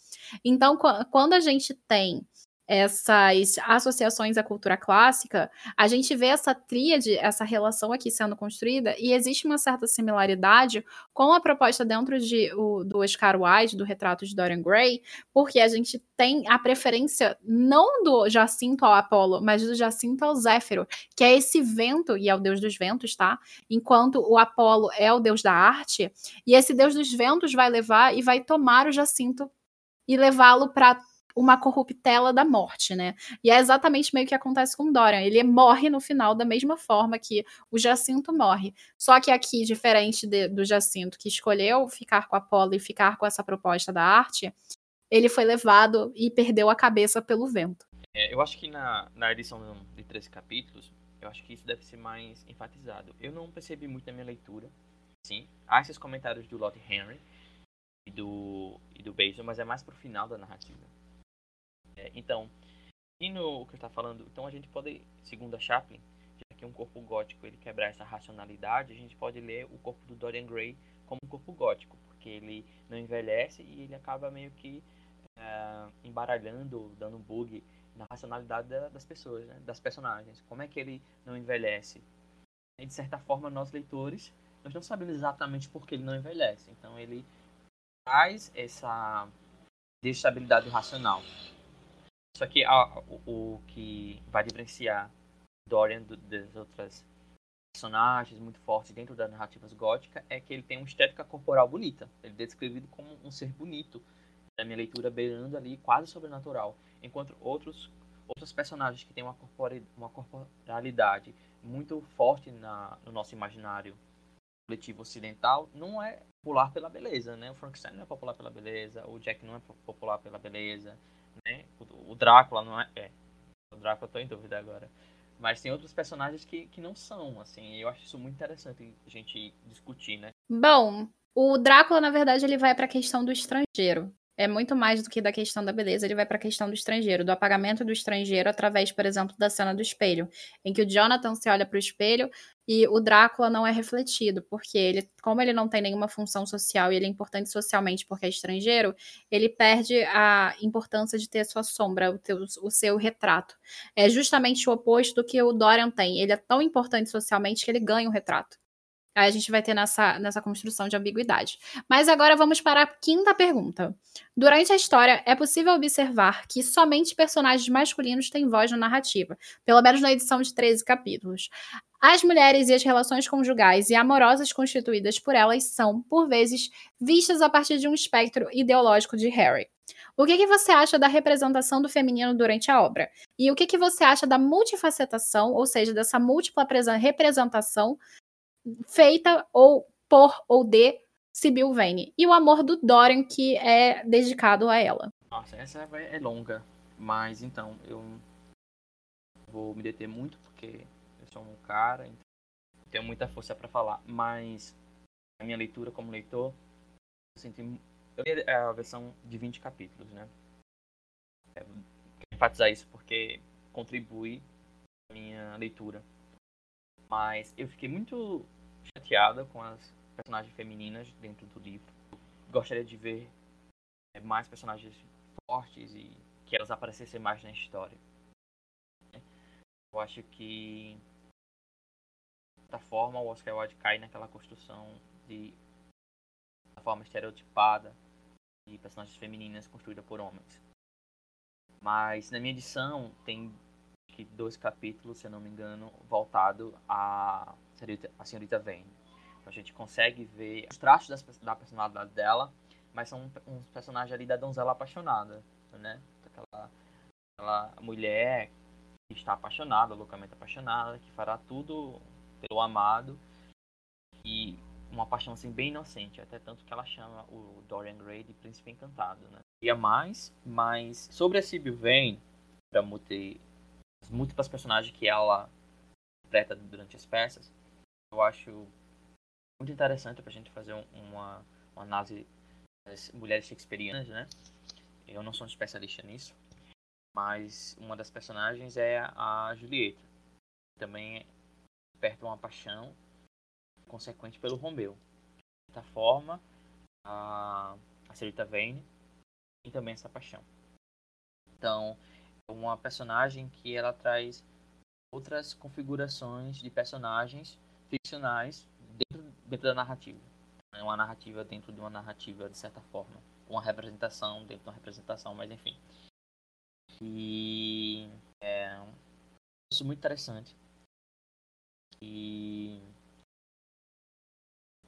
Então, quando a gente tem essas associações à cultura clássica, a gente vê essa tríade, essa relação aqui sendo construída, e existe uma certa similaridade com a proposta dentro de, o, do Oscar Wilde, do retrato de Dorian Gray, porque a gente tem a preferência não do Jacinto ao Apolo, mas do Jacinto ao Zéfiro, que é esse vento, e é o deus dos ventos, tá? Enquanto o Apolo é o deus da arte, e esse deus dos ventos vai levar e vai tomar o Jacinto e levá-lo para uma corruptela da morte, né? E é exatamente meio que acontece com Dorian. Ele morre no final da mesma forma que o Jacinto morre. Só que aqui, diferente de, do Jacinto, que escolheu ficar com Apolo e ficar com essa proposta da arte, ele foi levado e perdeu a cabeça pelo vento. É, eu acho que na, na edição de 13 capítulos, eu acho que isso deve ser mais enfatizado. Eu não percebi muito na minha leitura. Sim, há esses comentários do Lottie Henry e do, e do Basil, mas é mais pro final da narrativa. É, então, e no que eu está falando, então a gente pode, segundo a Chaplin, já que um corpo gótico ele quebrar essa racionalidade, a gente pode ler o corpo do Dorian Gray como um corpo gótico, porque ele não envelhece e ele acaba meio que é, embaralhando, dando um bug na racionalidade da, das pessoas, né, das personagens. Como é que ele não envelhece? E de certa forma, nós leitores, nós não sabemos exatamente por que ele não envelhece. Então ele traz essa destabilidade racional. Só que a, o, o, que vai diferenciar Dorian do, das outras personagens muito fortes dentro das narrativas góticas é que ele tem uma estética corporal bonita. Ele é descrevido como um ser bonito, na minha leitura beirando ali quase sobrenatural, enquanto outros outros personagens que têm uma, uma corporalidade muito forte na, no nosso imaginário coletivo ocidental não é popular pela beleza, né? O Frankenstein não é popular pela beleza, o Jack não é popular pela beleza, né? O, o Drácula não é, é. O Drácula eu tô em dúvida agora. Mas tem outros personagens que, que não são, assim. Eu acho isso muito interessante a gente discutir, né? Bom, o Drácula, na verdade, ele vai para a questão do estrangeiro é muito mais do que da questão da beleza, ele vai para a questão do estrangeiro, do apagamento do estrangeiro através, por exemplo, da cena do espelho, em que o Jonathan se olha para o espelho e o Drácula não é refletido, porque ele, como ele não tem nenhuma função social e ele é importante socialmente porque é estrangeiro, ele perde a importância de ter a sua sombra, o, teu, o seu retrato. É justamente o oposto do que o Dorian tem. Ele é tão importante socialmente que ele ganha o retrato. Aí a gente vai ter nessa, nessa construção de ambiguidade. Mas agora vamos para a quinta pergunta. Durante a história, é possível observar que somente personagens masculinos têm voz na narrativa, pelo menos na edição de 13 capítulos. As mulheres e as relações conjugais e amorosas constituídas por elas são, por vezes, vistas a partir de um espectro ideológico de Harry. O que, que você acha da representação do feminino durante a obra? E o que, que você acha da multifacetação, ou seja, dessa múltipla representação feita ou por ou de Sibyl Vane. E o amor do Dorian, que é dedicado a ela. Nossa, essa é longa. Mas então, eu vou me deter muito, porque eu sou um cara, então tenho muita força para falar. Mas a minha leitura como leitor, eu senti. Eu li a versão de 20 capítulos, né? Quero enfatizar isso porque contribui a minha leitura. Mas eu fiquei muito chateada com as personagens femininas dentro do livro. Gostaria de ver é, mais personagens fortes e que elas aparecessem mais na história. Eu acho que de certa forma o Oscar Wilde cai naquela construção de da forma estereotipada de personagens femininas construídas por homens. Mas na minha edição tem que dois capítulos, se eu não me engano, voltado a senhorita, a senhorita Vane. Então a gente consegue ver os traços das, da personalidade dela, mas são uns personagens ali da donzela apaixonada, né? Aquela, aquela mulher que está apaixonada, loucamente apaixonada, que fará tudo pelo amado e uma paixão assim bem inocente, até tanto que ela chama o Dorian Gray de príncipe encantado, né? E a mais, mas sobre a Sibyl Vane, para ter múltiplas personagens que ela interpreta durante as peças, eu acho muito interessante para a gente fazer uma, uma análise das mulheres shakespearianas, né? Eu não sou um especialista nisso, mas uma das personagens é a Julieta. Também desperta uma paixão consequente pelo Romeu. De certa forma, a, a Celita Vane tem também essa paixão. Então, uma personagem que ela traz outras configurações de personagens ficcionais dentro, dentro da narrativa. É uma narrativa dentro de uma narrativa, de certa forma. Uma representação dentro de uma representação, mas enfim. E é isso muito interessante. E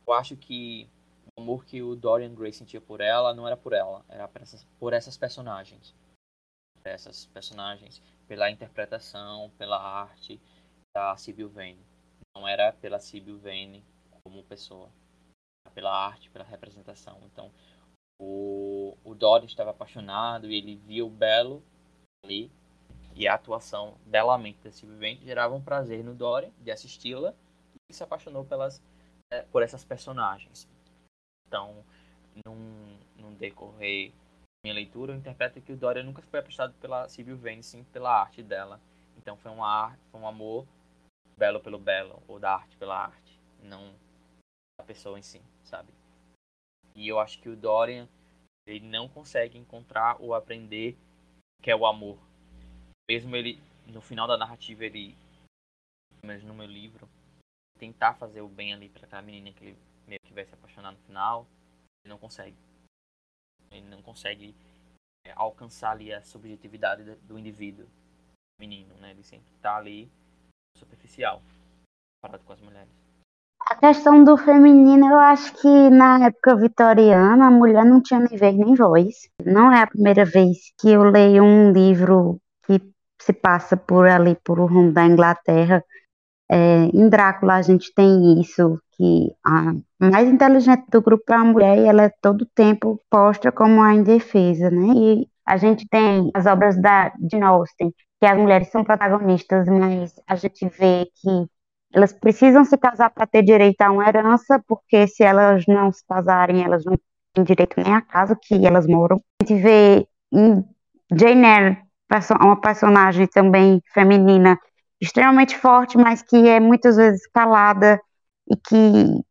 eu acho que o amor que o Dorian Gray sentia por ela não era por ela, era por essas, por essas personagens. Essas personagens, pela interpretação, pela arte da Sibyl Vane. Não era pela Sibyl Vane como pessoa, pela arte, pela representação. Então, o, o Dorian estava apaixonado e ele via o belo ali e a atuação belamente da Sibyl Vane gerava um prazer no Dorian de assisti-la e se apaixonou pelas, é, por essas personagens. Então, num, num decorrer minha leitura, eu interpreto que o Dória nunca foi apaixonado pela Sibyl Vane, sim pela arte dela. Então foi, uma, foi um amor belo pelo belo, ou da arte pela arte, não da pessoa em si, sabe? E eu acho que o Dorian, ele não consegue encontrar ou aprender que é o amor. Mesmo ele, no final da narrativa, ele, pelo menos no meu livro, tentar fazer o bem ali para aquela menina que ele meio que vai se apaixonar no final, ele não consegue. Ele não consegue é, alcançar ali a subjetividade do indivíduo menino, né? Ele sempre tá ali superficial, comparado com as mulheres. A questão do feminino, eu acho que na época vitoriana a mulher não tinha nem vez nem voz. Não é a primeira vez que eu leio um livro que se passa por ali, por o rumo da Inglaterra, é, em Drácula a gente tem isso, que a mais inteligente do grupo é a mulher e ela é todo tempo posta como a indefesa, né? E a gente tem as obras da Jane Austen, que as mulheres são protagonistas, mas a gente vê que elas precisam se casar para ter direito a uma herança, porque se elas não se casarem, elas não têm direito nem à casa que elas moram. A gente vê em Jane Eyre, uma personagem também feminina extremamente forte, mas que é muitas vezes calada e que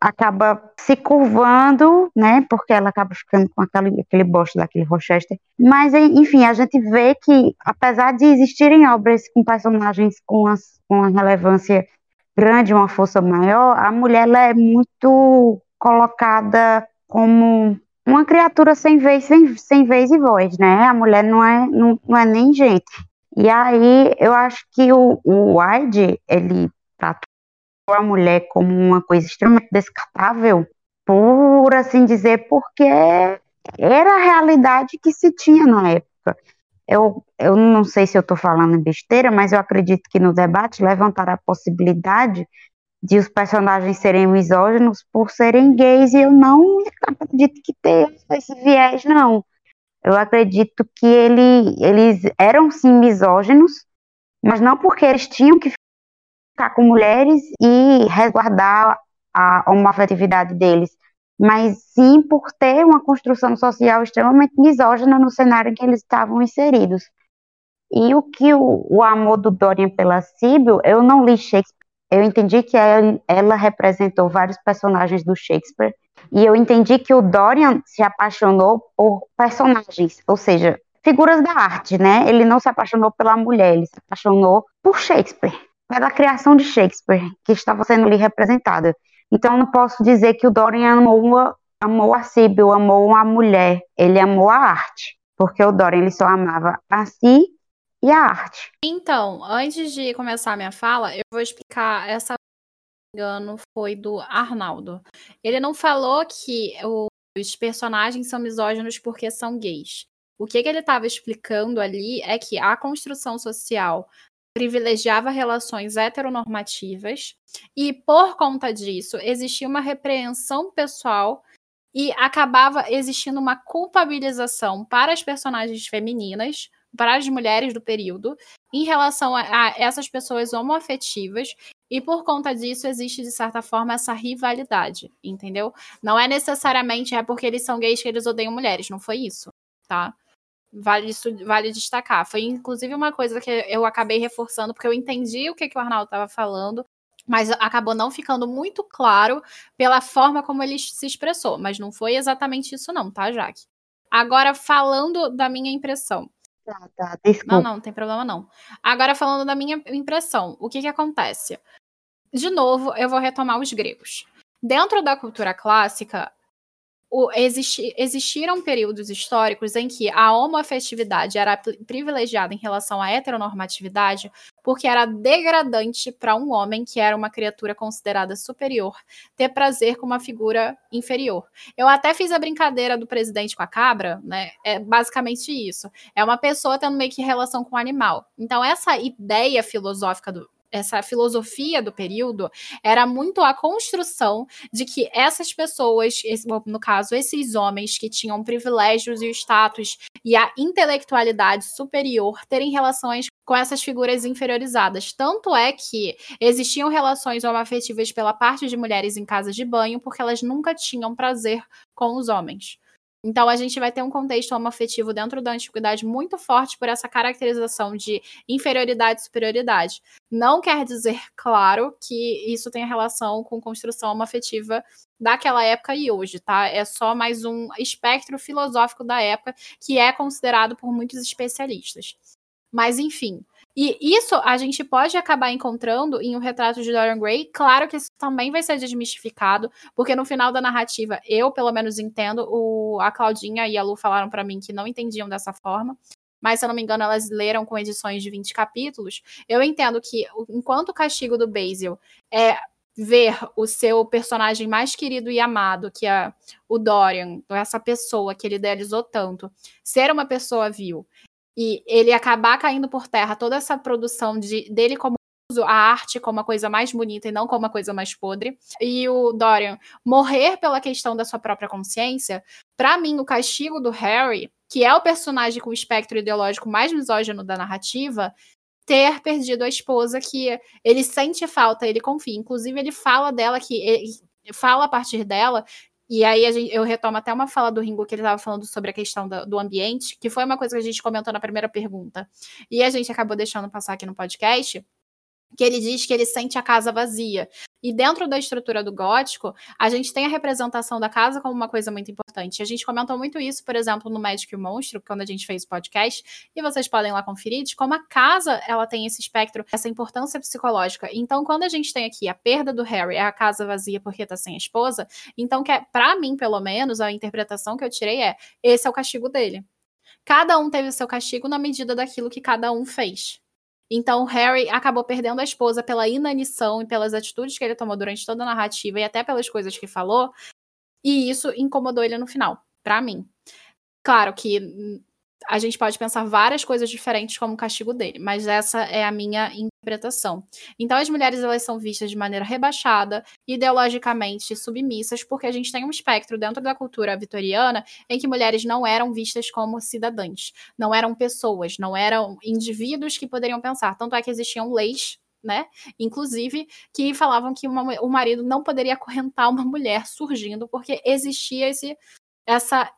acaba se curvando, né, porque ela acaba ficando com aquele, aquele bosta daquele Rochester. Mas, enfim, a gente vê que, apesar de existirem obras com personagens com, as, com uma relevância grande, uma força maior, a mulher é muito colocada como uma criatura sem vez, sem, sem vez e voz, né? A mulher não é, não, não é nem gente. E aí eu acho que o, o Wide, ele a mulher como uma coisa extremamente descartável, por assim dizer, porque era a realidade que se tinha na época. Eu, eu não sei se eu estou falando besteira, mas eu acredito que no debate levantaram a possibilidade de os personagens serem misóginos por serem gays, e eu não acredito que tenha esse viés, não. Eu acredito que ele, eles eram sim misóginos, mas não porque eles tinham que ficar com mulheres e resguardar a homoafetividade deles, mas sim por ter uma construção social extremamente misógina no cenário em que eles estavam inseridos. E o que o, o amor do Dorian pela Sibyl, eu não li Shakespeare, eu entendi que ela, ela representou vários personagens do Shakespeare, e eu entendi que o Dorian se apaixonou por personagens, ou seja, figuras da arte, né? Ele não se apaixonou pela mulher, ele se apaixonou por Shakespeare, pela criação de Shakespeare, que estava sendo ali representada. Então, não posso dizer que o Dorian amou, amou a Sibyl, amou a mulher, ele amou a arte, porque o Dorian ele só amava a si e a arte. Então, antes de começar a minha fala, eu vou explicar essa engano, foi do Arnaldo. Ele não falou que os personagens são misóginos porque são gays. O que, que ele estava explicando ali é que a construção social privilegiava relações heteronormativas e, por conta disso, existia uma repreensão pessoal e acabava existindo uma culpabilização para as personagens femininas, para as mulheres do período, em relação a, a essas pessoas homoafetivas e por conta disso existe, de certa forma, essa rivalidade, entendeu? Não é necessariamente é porque eles são gays que eles odeiam mulheres, não foi isso, tá? Vale, vale destacar. Foi inclusive uma coisa que eu acabei reforçando, porque eu entendi o que, que o Arnaldo estava falando, mas acabou não ficando muito claro pela forma como ele se expressou. Mas não foi exatamente isso, não, tá, Jaque? Agora, falando da minha impressão. Tá, tá, desculpa. Não, não, não tem problema não. Agora falando da minha impressão, o que que acontece? De novo, eu vou retomar os gregos. Dentro da cultura clássica, o, existi, existiram períodos históricos em que a homoafetividade era privilegiada em relação à heteronormatividade, porque era degradante para um homem que era uma criatura considerada superior ter prazer com uma figura inferior. Eu até fiz a brincadeira do presidente com a cabra, né? É basicamente isso. É uma pessoa tendo meio que relação com o animal. Então, essa ideia filosófica do, essa filosofia do período era muito a construção de que essas pessoas, no caso, esses homens que tinham privilégios e status e a intelectualidade superior, terem relações com essas figuras inferiorizadas. Tanto é que existiam relações homoafetivas pela parte de mulheres em casas de banho, porque elas nunca tinham prazer com os homens. Então, a gente vai ter um contexto homoafetivo dentro da antiguidade muito forte por essa caracterização de inferioridade e superioridade. Não quer dizer, claro, que isso tenha relação com construção homoafetiva daquela época e hoje, tá? É só mais um espectro filosófico da época que é considerado por muitos especialistas. Mas, enfim, e isso a gente pode acabar encontrando em um retrato de Dorian Gray. Claro que isso também vai ser desmistificado, porque no final da narrativa, eu pelo menos entendo, o, a Claudinha e a Lu falaram para mim que não entendiam dessa forma. Mas, se eu não me engano, elas leram com edições de 20 capítulos. Eu entendo que, enquanto o castigo do Basil é ver o seu personagem mais querido e amado, que é o Dorian, essa pessoa que ele idealizou tanto, ser uma pessoa vil e ele acabar caindo por terra toda essa produção de, dele como a arte como a coisa mais bonita e não como a coisa mais podre. E o Dorian morrer pela questão da sua própria consciência, para mim o castigo do Harry, que é o personagem com o espectro ideológico mais misógino da narrativa, ter perdido a esposa que ele sente falta, ele confia. Inclusive ele fala dela que ele fala a partir dela e aí gente, eu retomo até uma fala do Ringo que ele estava falando sobre a questão do, do, ambiente, que foi uma coisa que a gente comentou na primeira pergunta. E a gente acabou deixando passar aqui no podcast, que ele diz que ele sente a casa vazia. E dentro da estrutura do gótico, a gente tem a representação da casa como uma coisa muito importante. A gente comentou muito isso, por exemplo, no Magic e o Monstro, quando a gente fez o podcast, e vocês podem lá conferir de como a casa ela tem esse espectro, essa importância psicológica. Então, quando a gente tem aqui a perda do Harry, a casa vazia porque tá sem a esposa, então que é, para mim, pelo menos, a interpretação que eu tirei é: esse é o castigo dele. Cada um teve o seu castigo na medida daquilo que cada um fez. Então, Harry acabou perdendo a esposa pela inanição e pelas atitudes que ele tomou durante toda a narrativa e até pelas coisas que falou. E isso incomodou ele no final, para mim. Claro que a gente pode pensar várias coisas diferentes como castigo dele, mas essa é a minha interpretação. Então, as mulheres elas são vistas de maneira rebaixada, ideologicamente submissas, porque a gente tem um espectro dentro da cultura vitoriana em que mulheres não eram vistas como cidadãs, não eram pessoas, não eram indivíduos que poderiam pensar. Tanto é que existiam leis né? Inclusive, que falavam que uma, o marido não poderia acorrentar uma mulher surgindo, porque existia esse, essa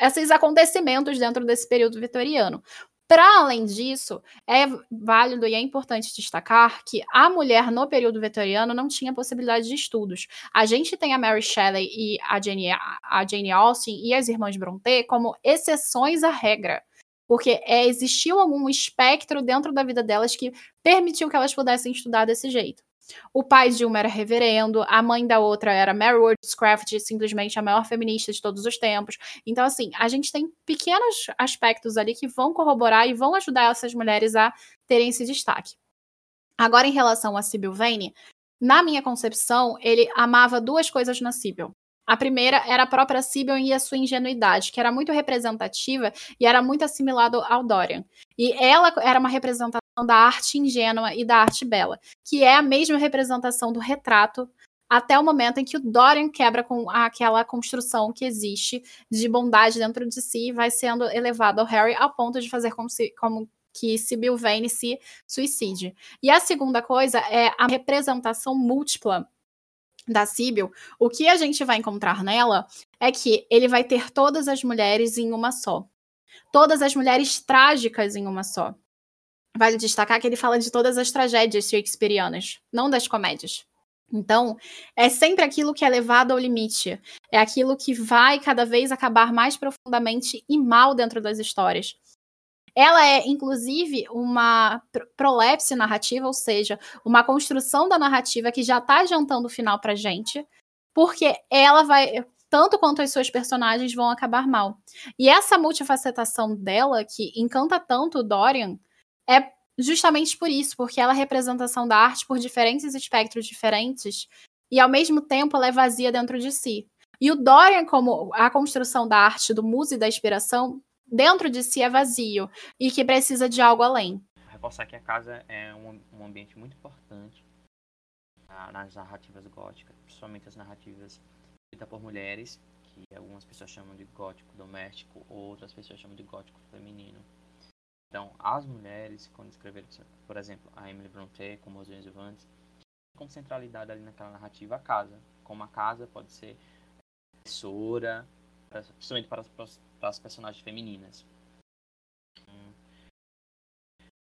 esses acontecimentos dentro desse período vitoriano. Para além disso, é válido e é importante destacar que a mulher no período vitoriano não tinha possibilidade de estudos. A gente tem a Mary Shelley e a Jane, a Jane Austen e as irmãs Brontë como exceções à regra. Porque é, existiu algum espectro dentro da vida delas que permitiu que elas pudessem estudar desse jeito. O pai de uma era reverendo, a mãe da outra era Mary Wollstonecraft, simplesmente a maior feminista de todos os tempos. Então, assim, a gente tem pequenos aspectos ali que vão corroborar e vão ajudar essas mulheres a terem esse destaque. Agora, em relação a Sibyl Vane, na minha concepção, ele amava duas coisas na Sibyl. A primeira era a própria Sibyl e a sua ingenuidade, que era muito representativa e era muito assimilado ao Dorian. E ela era uma representação da arte ingênua e da arte bela, que é a mesma representação do retrato até o momento em que o Dorian quebra com aquela construção que existe de bondade dentro de si e vai sendo elevado ao Harry ao ponto de fazer como, se, como que Sibyl Vane se suicide. E a segunda coisa é a representação múltipla da Sibyl, o que a gente vai encontrar nela é que ele vai ter todas as mulheres em uma só. Todas as mulheres trágicas em uma só. Vale destacar que ele fala de todas as tragédias shakespearianas, não das comédias. Então, é sempre aquilo que é levado ao limite. É aquilo que vai cada vez acabar mais profundamente e mal dentro das histórias. Ela é, inclusive, uma prolepse narrativa, ou seja, uma construção da narrativa que já está adiantando o final pra gente, porque ela vai, tanto quanto as suas personagens vão acabar mal. E essa multifacetação dela, que encanta tanto o Dorian, é justamente por isso, porque ela é representação da arte por diferentes espectros diferentes, e ao mesmo tempo ela é vazia dentro de si. E o Dorian, como a construção da arte, do muso e da inspiração, dentro de si é vazio e que precisa de algo além. Reforçar que a casa é um, um ambiente muito importante nas narrativas góticas, principalmente as narrativas escritas por mulheres, que algumas pessoas chamam de gótico doméstico, outras pessoas chamam de gótico feminino. Então, as mulheres, quando escreveram, por exemplo, a Emily Brontë, como os Vivantes, com centralidade ali naquela narrativa a casa. Como a casa pode ser professora, principalmente para as, para as personagens femininas.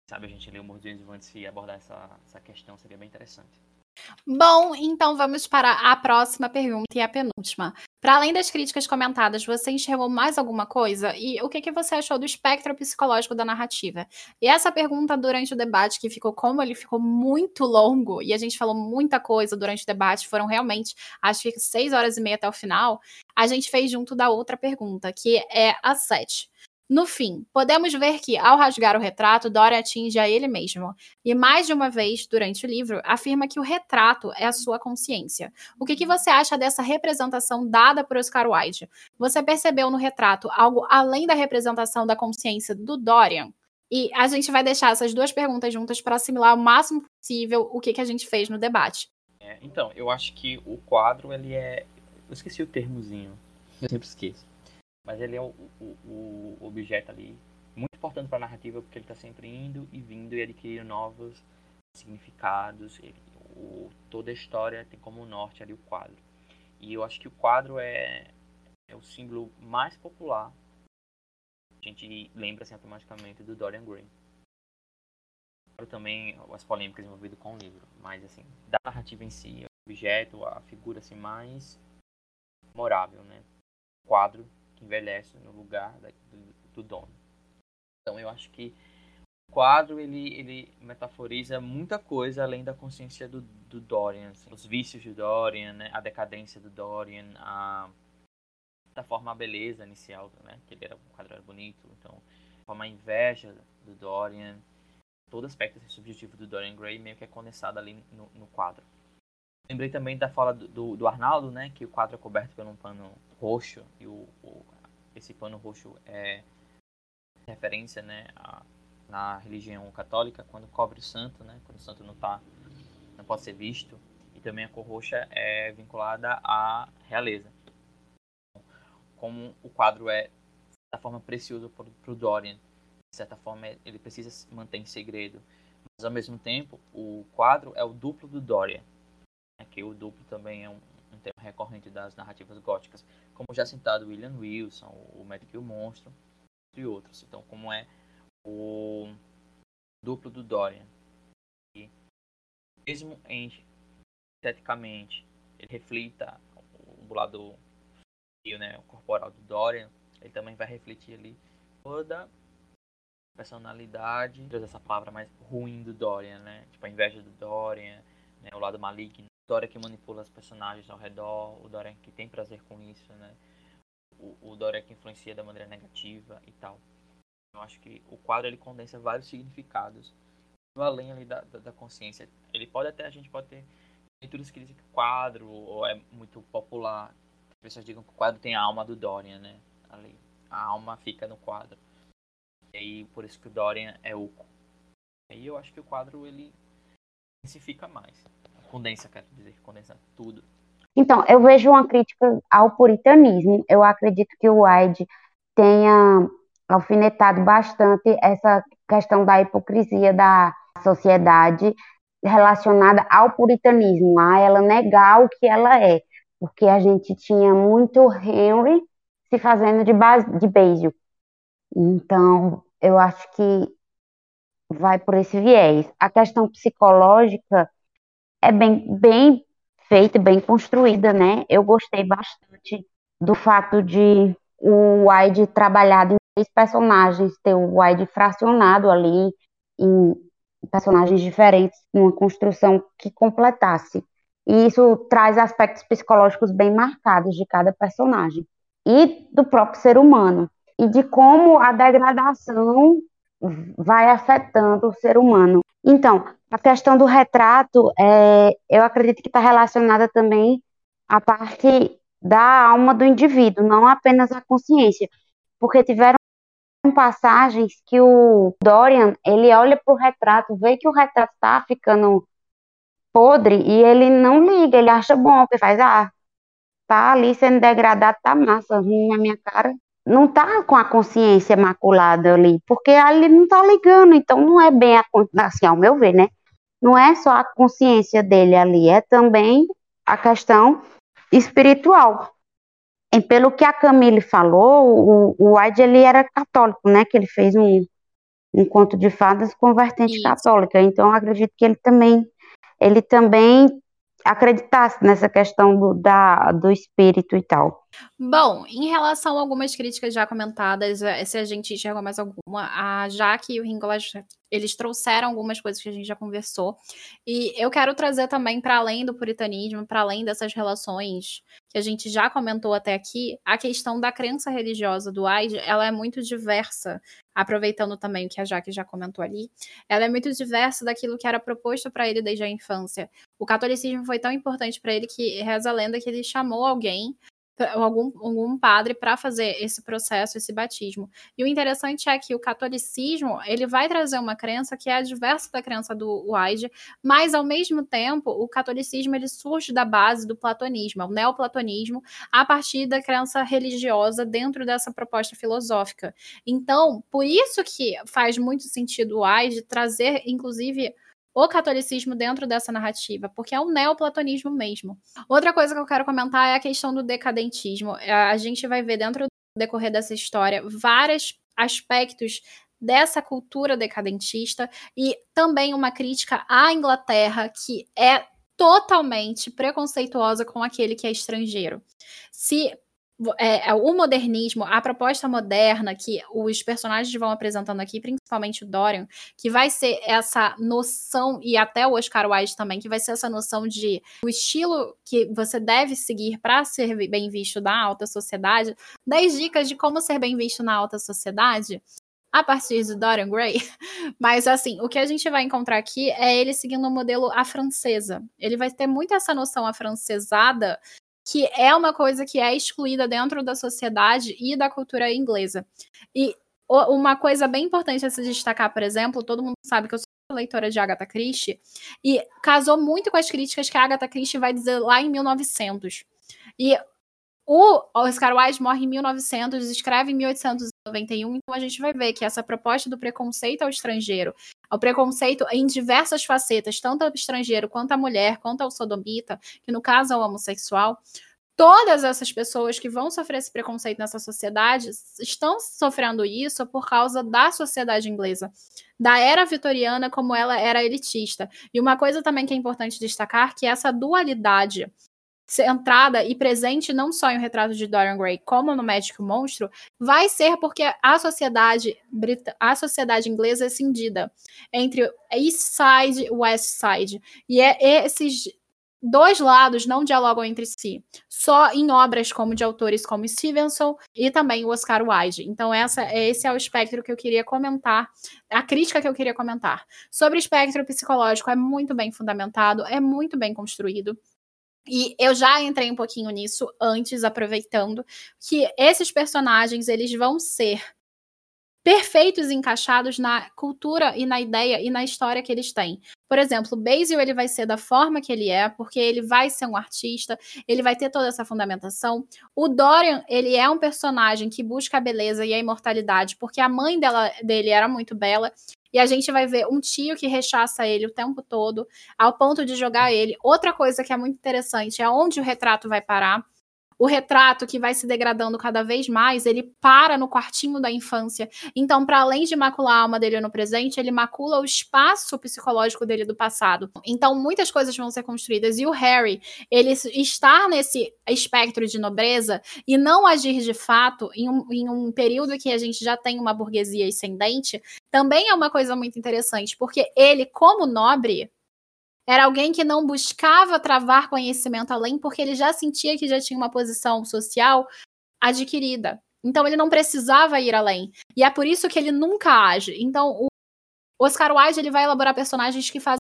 Sabe, a gente ler o Mordidos Vivantes e abordar essa, essa questão seria bem interessante. Bom, então vamos para a próxima pergunta e a penúltima. Para além das críticas comentadas, você enxergou mais alguma coisa? E o que, que você achou do espectro psicológico da narrativa? E essa pergunta durante o debate, que ficou como ele ficou muito longo, e a gente falou muita coisa durante o debate, foram realmente, acho que seis horas e meia até o final, a gente fez junto da outra pergunta, que é a sete. No fim, podemos ver que, ao rasgar o retrato, Dorian atinge a ele mesmo. E mais de uma vez, durante o livro, afirma que o retrato é a sua consciência. O que, que você acha dessa representação dada por Oscar Wilde? Você percebeu no retrato algo além da representação da consciência do Dorian? E a gente vai deixar essas duas perguntas juntas para assimilar o máximo possível o que, que a gente fez no debate. É, então, eu acho que o quadro, ele é. Eu esqueci o termozinho. Eu sempre esqueço mas ele é o, o, o objeto ali muito importante para a narrativa porque ele está sempre indo e vindo e adquirindo novos significados. Ele, o, toda a história tem como norte ali o quadro. E eu acho que o quadro é, é o símbolo mais popular. A gente lembra assim, automaticamente do Dorian Gray. Também as polêmicas envolvidas com o livro, mas assim, da narrativa em si, o objeto, a figura assim mais memorável, né? O quadro envelhece no lugar da, do, do, dono. Então eu acho que o quadro ele, ele metaforiza muita coisa além da consciência do, do Dorian, assim, os vícios do Dorian, né? a decadência do Dorian, a da forma a beleza inicial, né? Que ele era um quadro era bonito, então a forma a inveja do Dorian, todo aspecto assim, subjetivo do Dorian Gray meio que é condensado ali no, no quadro. Lembrei também da fala do, do, do, Arnaldo, né? Que o quadro é coberto por um pano roxo e o, o esse pano roxo é referência, né, a, na religião católica quando cobre o santo, né? Quando o santo não tá, não pode ser visto. E também a cor roxa é vinculada à realeza. Como o quadro é de certa forma precioso para o Dorian, de certa forma ele precisa se manter em segredo, mas ao mesmo tempo o quadro é o duplo do Dorian né, que o duplo também é um, tema recorrente das narrativas góticas, como já citado William Wilson, o Magic e o Monstro, entre outros. Então, como é o duplo do Dorian. E mesmo em esteticamente ele reflita o lado fio, né, o corporal do Dorian, ele também vai refletir ali toda a personalidade, essa palavra mais ruim do Dorian, né? Tipo a inveja do Dorian, né, o lado maligno Dora que manipula os personagens ao redor, o Dora que tem prazer com isso, né? O, o Dora que influencia da maneira negativa e tal. Eu acho que o quadro ele condensa vários significados, além ali da, da, da consciência. Ele pode até, a gente pode ter leituras que dizem que o quadro ou é muito popular. As pessoas digam que o quadro tem a alma do Dorian, né? Ali. A alma fica no quadro. E aí, por isso que o Dorian é oco. E aí eu acho que o quadro ele intensifica mais condensa, quero dizer, condensa tudo. Então, eu vejo uma crítica ao puritanismo. Eu acredito que o Hyde tenha alfinetado bastante essa questão da hipocrisia da sociedade relacionada ao puritanismo, a ela negar o que ela é, porque a gente tinha muito Henry se fazendo de, base, de beijo. Então, eu acho que vai por esse viés. A questão psicológica é bem, bem feita, bem construída, né? Eu gostei bastante do fato de o Wide trabalhado personagens, ter o Wide fracionado ali em personagens diferentes, numa construção que completasse. E isso traz aspectos psicológicos bem marcados de cada personagem e do próprio ser humano e de como a degradação vai afetando o ser humano. Então, a questão do retrato, é, eu acredito que está relacionada também à parte da alma do indivíduo, não apenas a consciência, porque tiveram passagens que o Dorian ele olha para o retrato, vê que o retrato está ficando podre e ele não liga, ele acha bom, que faz, ah, tá ali sendo degradado, tá massa, na minha cara. Não tá com a consciência maculada ali, porque ali não tá ligando, então não é bem a, assim, ao meu ver, né? Não é só a consciência dele ali, é também a questão espiritual. E pelo que a Camille falou, o, o Wade ele era católico, né? Que ele fez um, um conto de fadas com vertente Isso. católica. Então acredito que ele também ele também acreditasse nessa questão do, da, do espírito e tal. Bom, em relação a algumas críticas já comentadas, eh, se a gente enxergou mais alguma, a Jaque e o Ringo, eles trouxeram algumas coisas que a gente já conversou. E eu quero trazer também, para além do puritanismo, para além dessas relações que a gente já comentou até aqui, a questão da crença religiosa do Aide, ela é muito diversa, aproveitando também o que a Jaque já comentou ali, ela é muito diversa daquilo que era proposto para ele desde a infância. O catolicismo foi tão importante para ele que reza a lenda que ele chamou alguém algum, algum padre para fazer esse processo, esse batismo. E o interessante é que o catolicismo ele vai trazer uma crença que é diversa da crença do Wide, mas ao mesmo tempo o catolicismo ele surge da base do platonismo, o neoplatonismo, a partir da crença religiosa dentro dessa proposta filosófica. Então, por isso que faz muito sentido o Wide trazer, inclusive, o catolicismo dentro dessa narrativa, porque é um neoplatonismo mesmo. Outra coisa que eu quero comentar é a questão do decadentismo. A gente vai ver dentro do decorrer dessa história vários aspectos dessa cultura decadentista e também uma crítica à Inglaterra que é totalmente preconceituosa com aquele que é estrangeiro. Se é, é, o modernismo, a proposta moderna que os personagens vão apresentando aqui, principalmente o Dorian, que vai ser essa noção, e até o Oscar Wilde também, que vai ser essa noção de o estilo que você deve seguir para ser bem visto na alta sociedade, 10 dicas de como ser bem visto na alta sociedade, a partir de Dorian Gray. Mas, assim, o que a gente vai encontrar aqui é ele seguindo o modelo à francesa. Ele vai ter muito essa noção afrancesada que é uma coisa que é excluída dentro da sociedade e da cultura inglesa. E uma coisa bem importante a se destacar, por exemplo, todo mundo sabe que eu sou leitora de Agatha Christie, e casou muito com as críticas que a Agatha Christie vai dizer lá em 1900. E o Oscar Wilde morre em 1900, escreve em 1891, então a gente vai ver que essa proposta do preconceito ao estrangeiro, ao preconceito em diversas facetas, tanto ao estrangeiro quanto à mulher, quanto ao sodomita, que no caso é o homossexual, todas essas pessoas que vão sofrer esse preconceito nessa sociedade estão sofrendo isso por causa da sociedade inglesa, da era vitoriana como ela era elitista. E uma coisa também que é importante destacar que essa dualidade centrada e presente não só em o retrato de Dorian Gray como no Médico Monstro, vai ser porque a sociedade a sociedade inglesa é cindida entre East Side e West Side. E é esses dois lados não dialogam entre si, só em obras como de autores como Stevenson e também o Oscar Wilde. Então essa, esse é o espectro que eu queria comentar, a crítica que eu queria comentar. Sobre o espectro psicológico é muito bem fundamentado, é muito bem construído. E eu já entrei um pouquinho nisso antes, aproveitando que esses personagens eles vão ser perfeitos encaixados na cultura e na ideia e na história que eles têm. Por exemplo, Basil ele vai ser da forma que ele é, porque ele vai ser um artista, ele vai ter toda essa fundamentação. O Dorian, ele é um personagem que busca a beleza e a imortalidade, porque a mãe dela, dele era muito bela e a gente vai ver um tio que rechaça ele o tempo todo, ao ponto de jogar ele. Outra coisa que é muito interessante é onde o retrato vai parar. O retrato que vai se degradando cada vez mais, ele para no quartinho da infância. Então, para além de macular a alma dele no presente, ele macula o espaço psicológico dele do passado. Então, muitas coisas vão ser construídas. E o Harry, ele estar nesse espectro de nobreza e não agir de fato em um, em um período que a gente já tem uma burguesia ascendente, também é uma coisa muito interessante, porque ele, como nobre, era alguém que não buscava travar conhecimento além, porque ele já sentia que já tinha uma posição social adquirida. Então ele não precisava ir além. E é por isso que ele nunca age. Então o Oscar Wilde ele vai elaborar personagens que fazem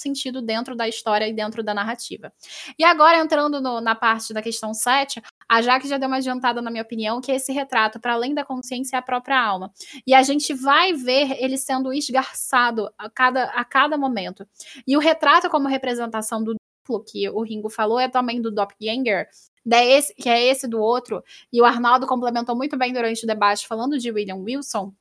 sentido dentro da história e dentro da narrativa. E agora, entrando no, na parte da questão 7, a Jaque já deu uma adiantada, na minha opinião, que esse retrato, para além da consciência, é a própria alma. E a gente vai ver ele sendo esgarçado a cada, a cada momento. E o retrato, como representação do duplo, que o Ringo falou, é também do Doppelganger, que é esse do outro, e o Arnaldo complementou muito bem durante o debate falando de William Wilson,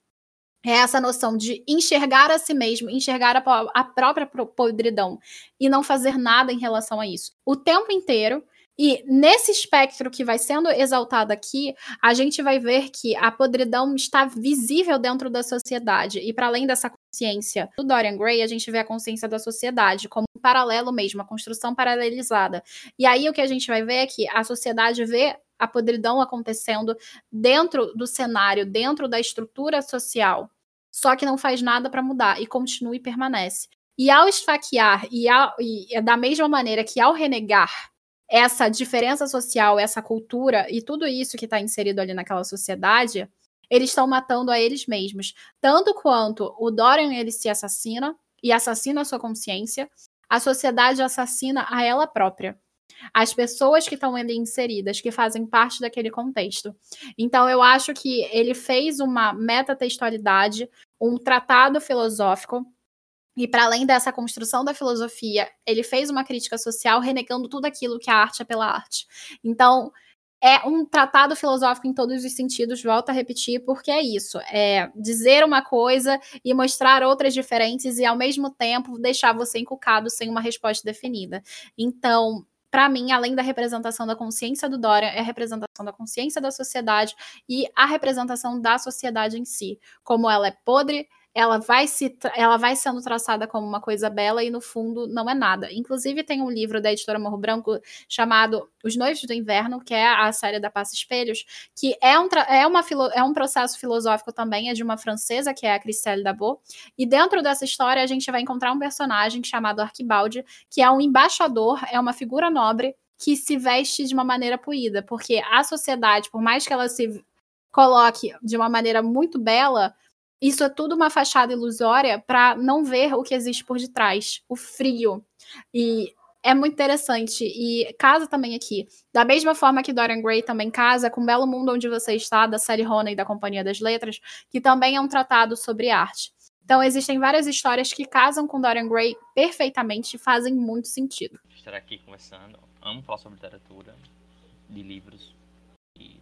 é essa noção de enxergar a si mesmo, enxergar a, a, própria podridão e não fazer nada em relação a isso. O tempo inteiro. E nesse espectro que vai sendo exaltado aqui, a gente vai ver que a podridão está visível dentro da sociedade. E para além dessa consciência do Dorian Gray, a gente vê a consciência da sociedade como um paralelo mesmo, a construção paralelizada. E aí o que a gente vai ver é que a sociedade vê a podridão acontecendo dentro do cenário, dentro da estrutura social, só que não faz nada para mudar e continua e permanece. E ao esfaquear, e, ao, e é da mesma maneira que ao renegar essa diferença social, essa cultura e tudo isso que está inserido ali naquela sociedade, eles estão matando a eles mesmos. Tanto quanto o Dorian ele se assassina e assassina a sua consciência, a sociedade assassina a ela própria as pessoas que estão ali inseridas, que fazem parte daquele contexto. Então, eu acho que ele fez uma metatextualidade, um tratado filosófico, e para além dessa construção da filosofia, ele fez uma crítica social renegando tudo aquilo que a arte é pela arte. Então, é um tratado filosófico em todos os sentidos, volto a repetir, porque é isso: é dizer uma coisa e mostrar outras diferentes e, ao mesmo tempo, deixar você encucado sem uma resposta definida. Então, para mim, além da representação da consciência do Dorian, é a representação da consciência da sociedade e a representação da sociedade em si. Como ela é podre, ela vai se ela vai sendo traçada como uma coisa bela e no fundo não é nada. Inclusive tem um livro da editora Morro Branco chamado Os Noivos do Inverno, que é a série da Passa Espelhos, que é um, é, uma é um processo filosófico também, é de uma francesa, que é a Christelle Dabot, e dentro dessa história a gente vai encontrar um personagem chamado Arquibaldi, que é um embaixador, é uma figura nobre que se veste de uma maneira poída, porque a sociedade, por mais que ela se coloque de uma maneira muito bela, isso é tudo uma fachada ilusória para não ver o que existe por detrás, o frio. E é muito interessante e casa também aqui. Da mesma forma que Dorian Gray também casa com Belo Mundo Onde Você Está, da Sally Rooney da Companhia das Letras, que também é um tratado sobre arte. Então existem várias histórias que casam com Dorian Gray perfeitamente e fazem muito sentido. Estar aqui conversando, amo falar sobre literatura, de livros e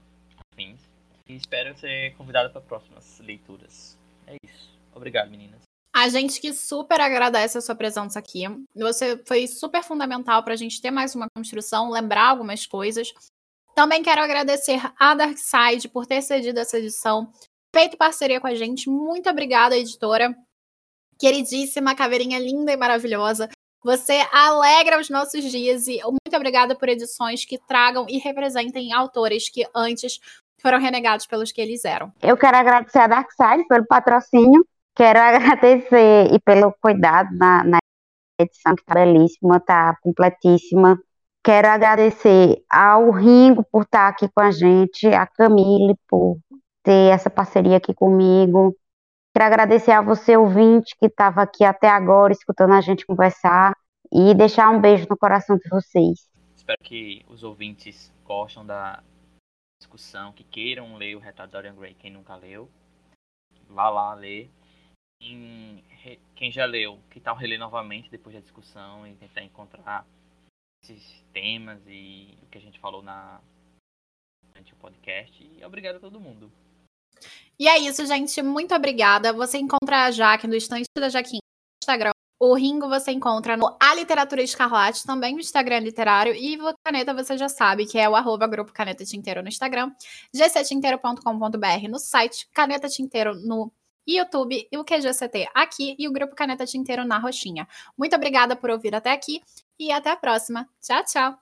afins. E espero ser convidado para próximas leituras. É isso. Obrigado, meninas. A gente que super agradece a sua presença aqui. Você foi super fundamental para a gente ter mais uma construção, lembrar algumas coisas. Também quero agradecer a Darkside por ter cedido essa edição, feito parceria com a gente. Muito obrigada, editora. Queridíssima, caveirinha linda e maravilhosa. Você alegra os nossos dias e muito obrigada por edições que tragam e representem autores que antes foram renegados pelos que eles eram. Eu quero agradecer a Darkside pelo patrocínio, quero agradecer e pelo cuidado na, na edição, que está belíssima, está completíssima. Quero agradecer ao Ringo por estar aqui com a gente, a Camille por ter essa parceria aqui comigo. Quero agradecer a você, ouvinte, que estava aqui até agora escutando a gente conversar e deixar um beijo no coração de vocês. Espero que os ouvintes gostam da, discussão, que queiram ler o Retrato de Dorian Gray, quem nunca leu, vá lá ler. Quem, quem já leu, que tal reler novamente depois da discussão e tentar encontrar esses temas e o que a gente falou na durante o podcast. E obrigado a todo mundo. E é isso, gente. Muito obrigada. Você encontra a Jaque no estante da Jaquinha no Instagram, O Ringo você encontra no A Literatura Escarlate, também no Instagram literário. E o Caneta você já sabe, que é o arroba Grupo Caneta Tinteiro no Instagram, gctinteiro.com.br no site, Caneta Tinteiro no YouTube e o QGCT aqui e o Grupo Caneta Tinteiro na roxinha. Muito obrigada por ouvir até aqui e até a próxima. Tchau, tchau!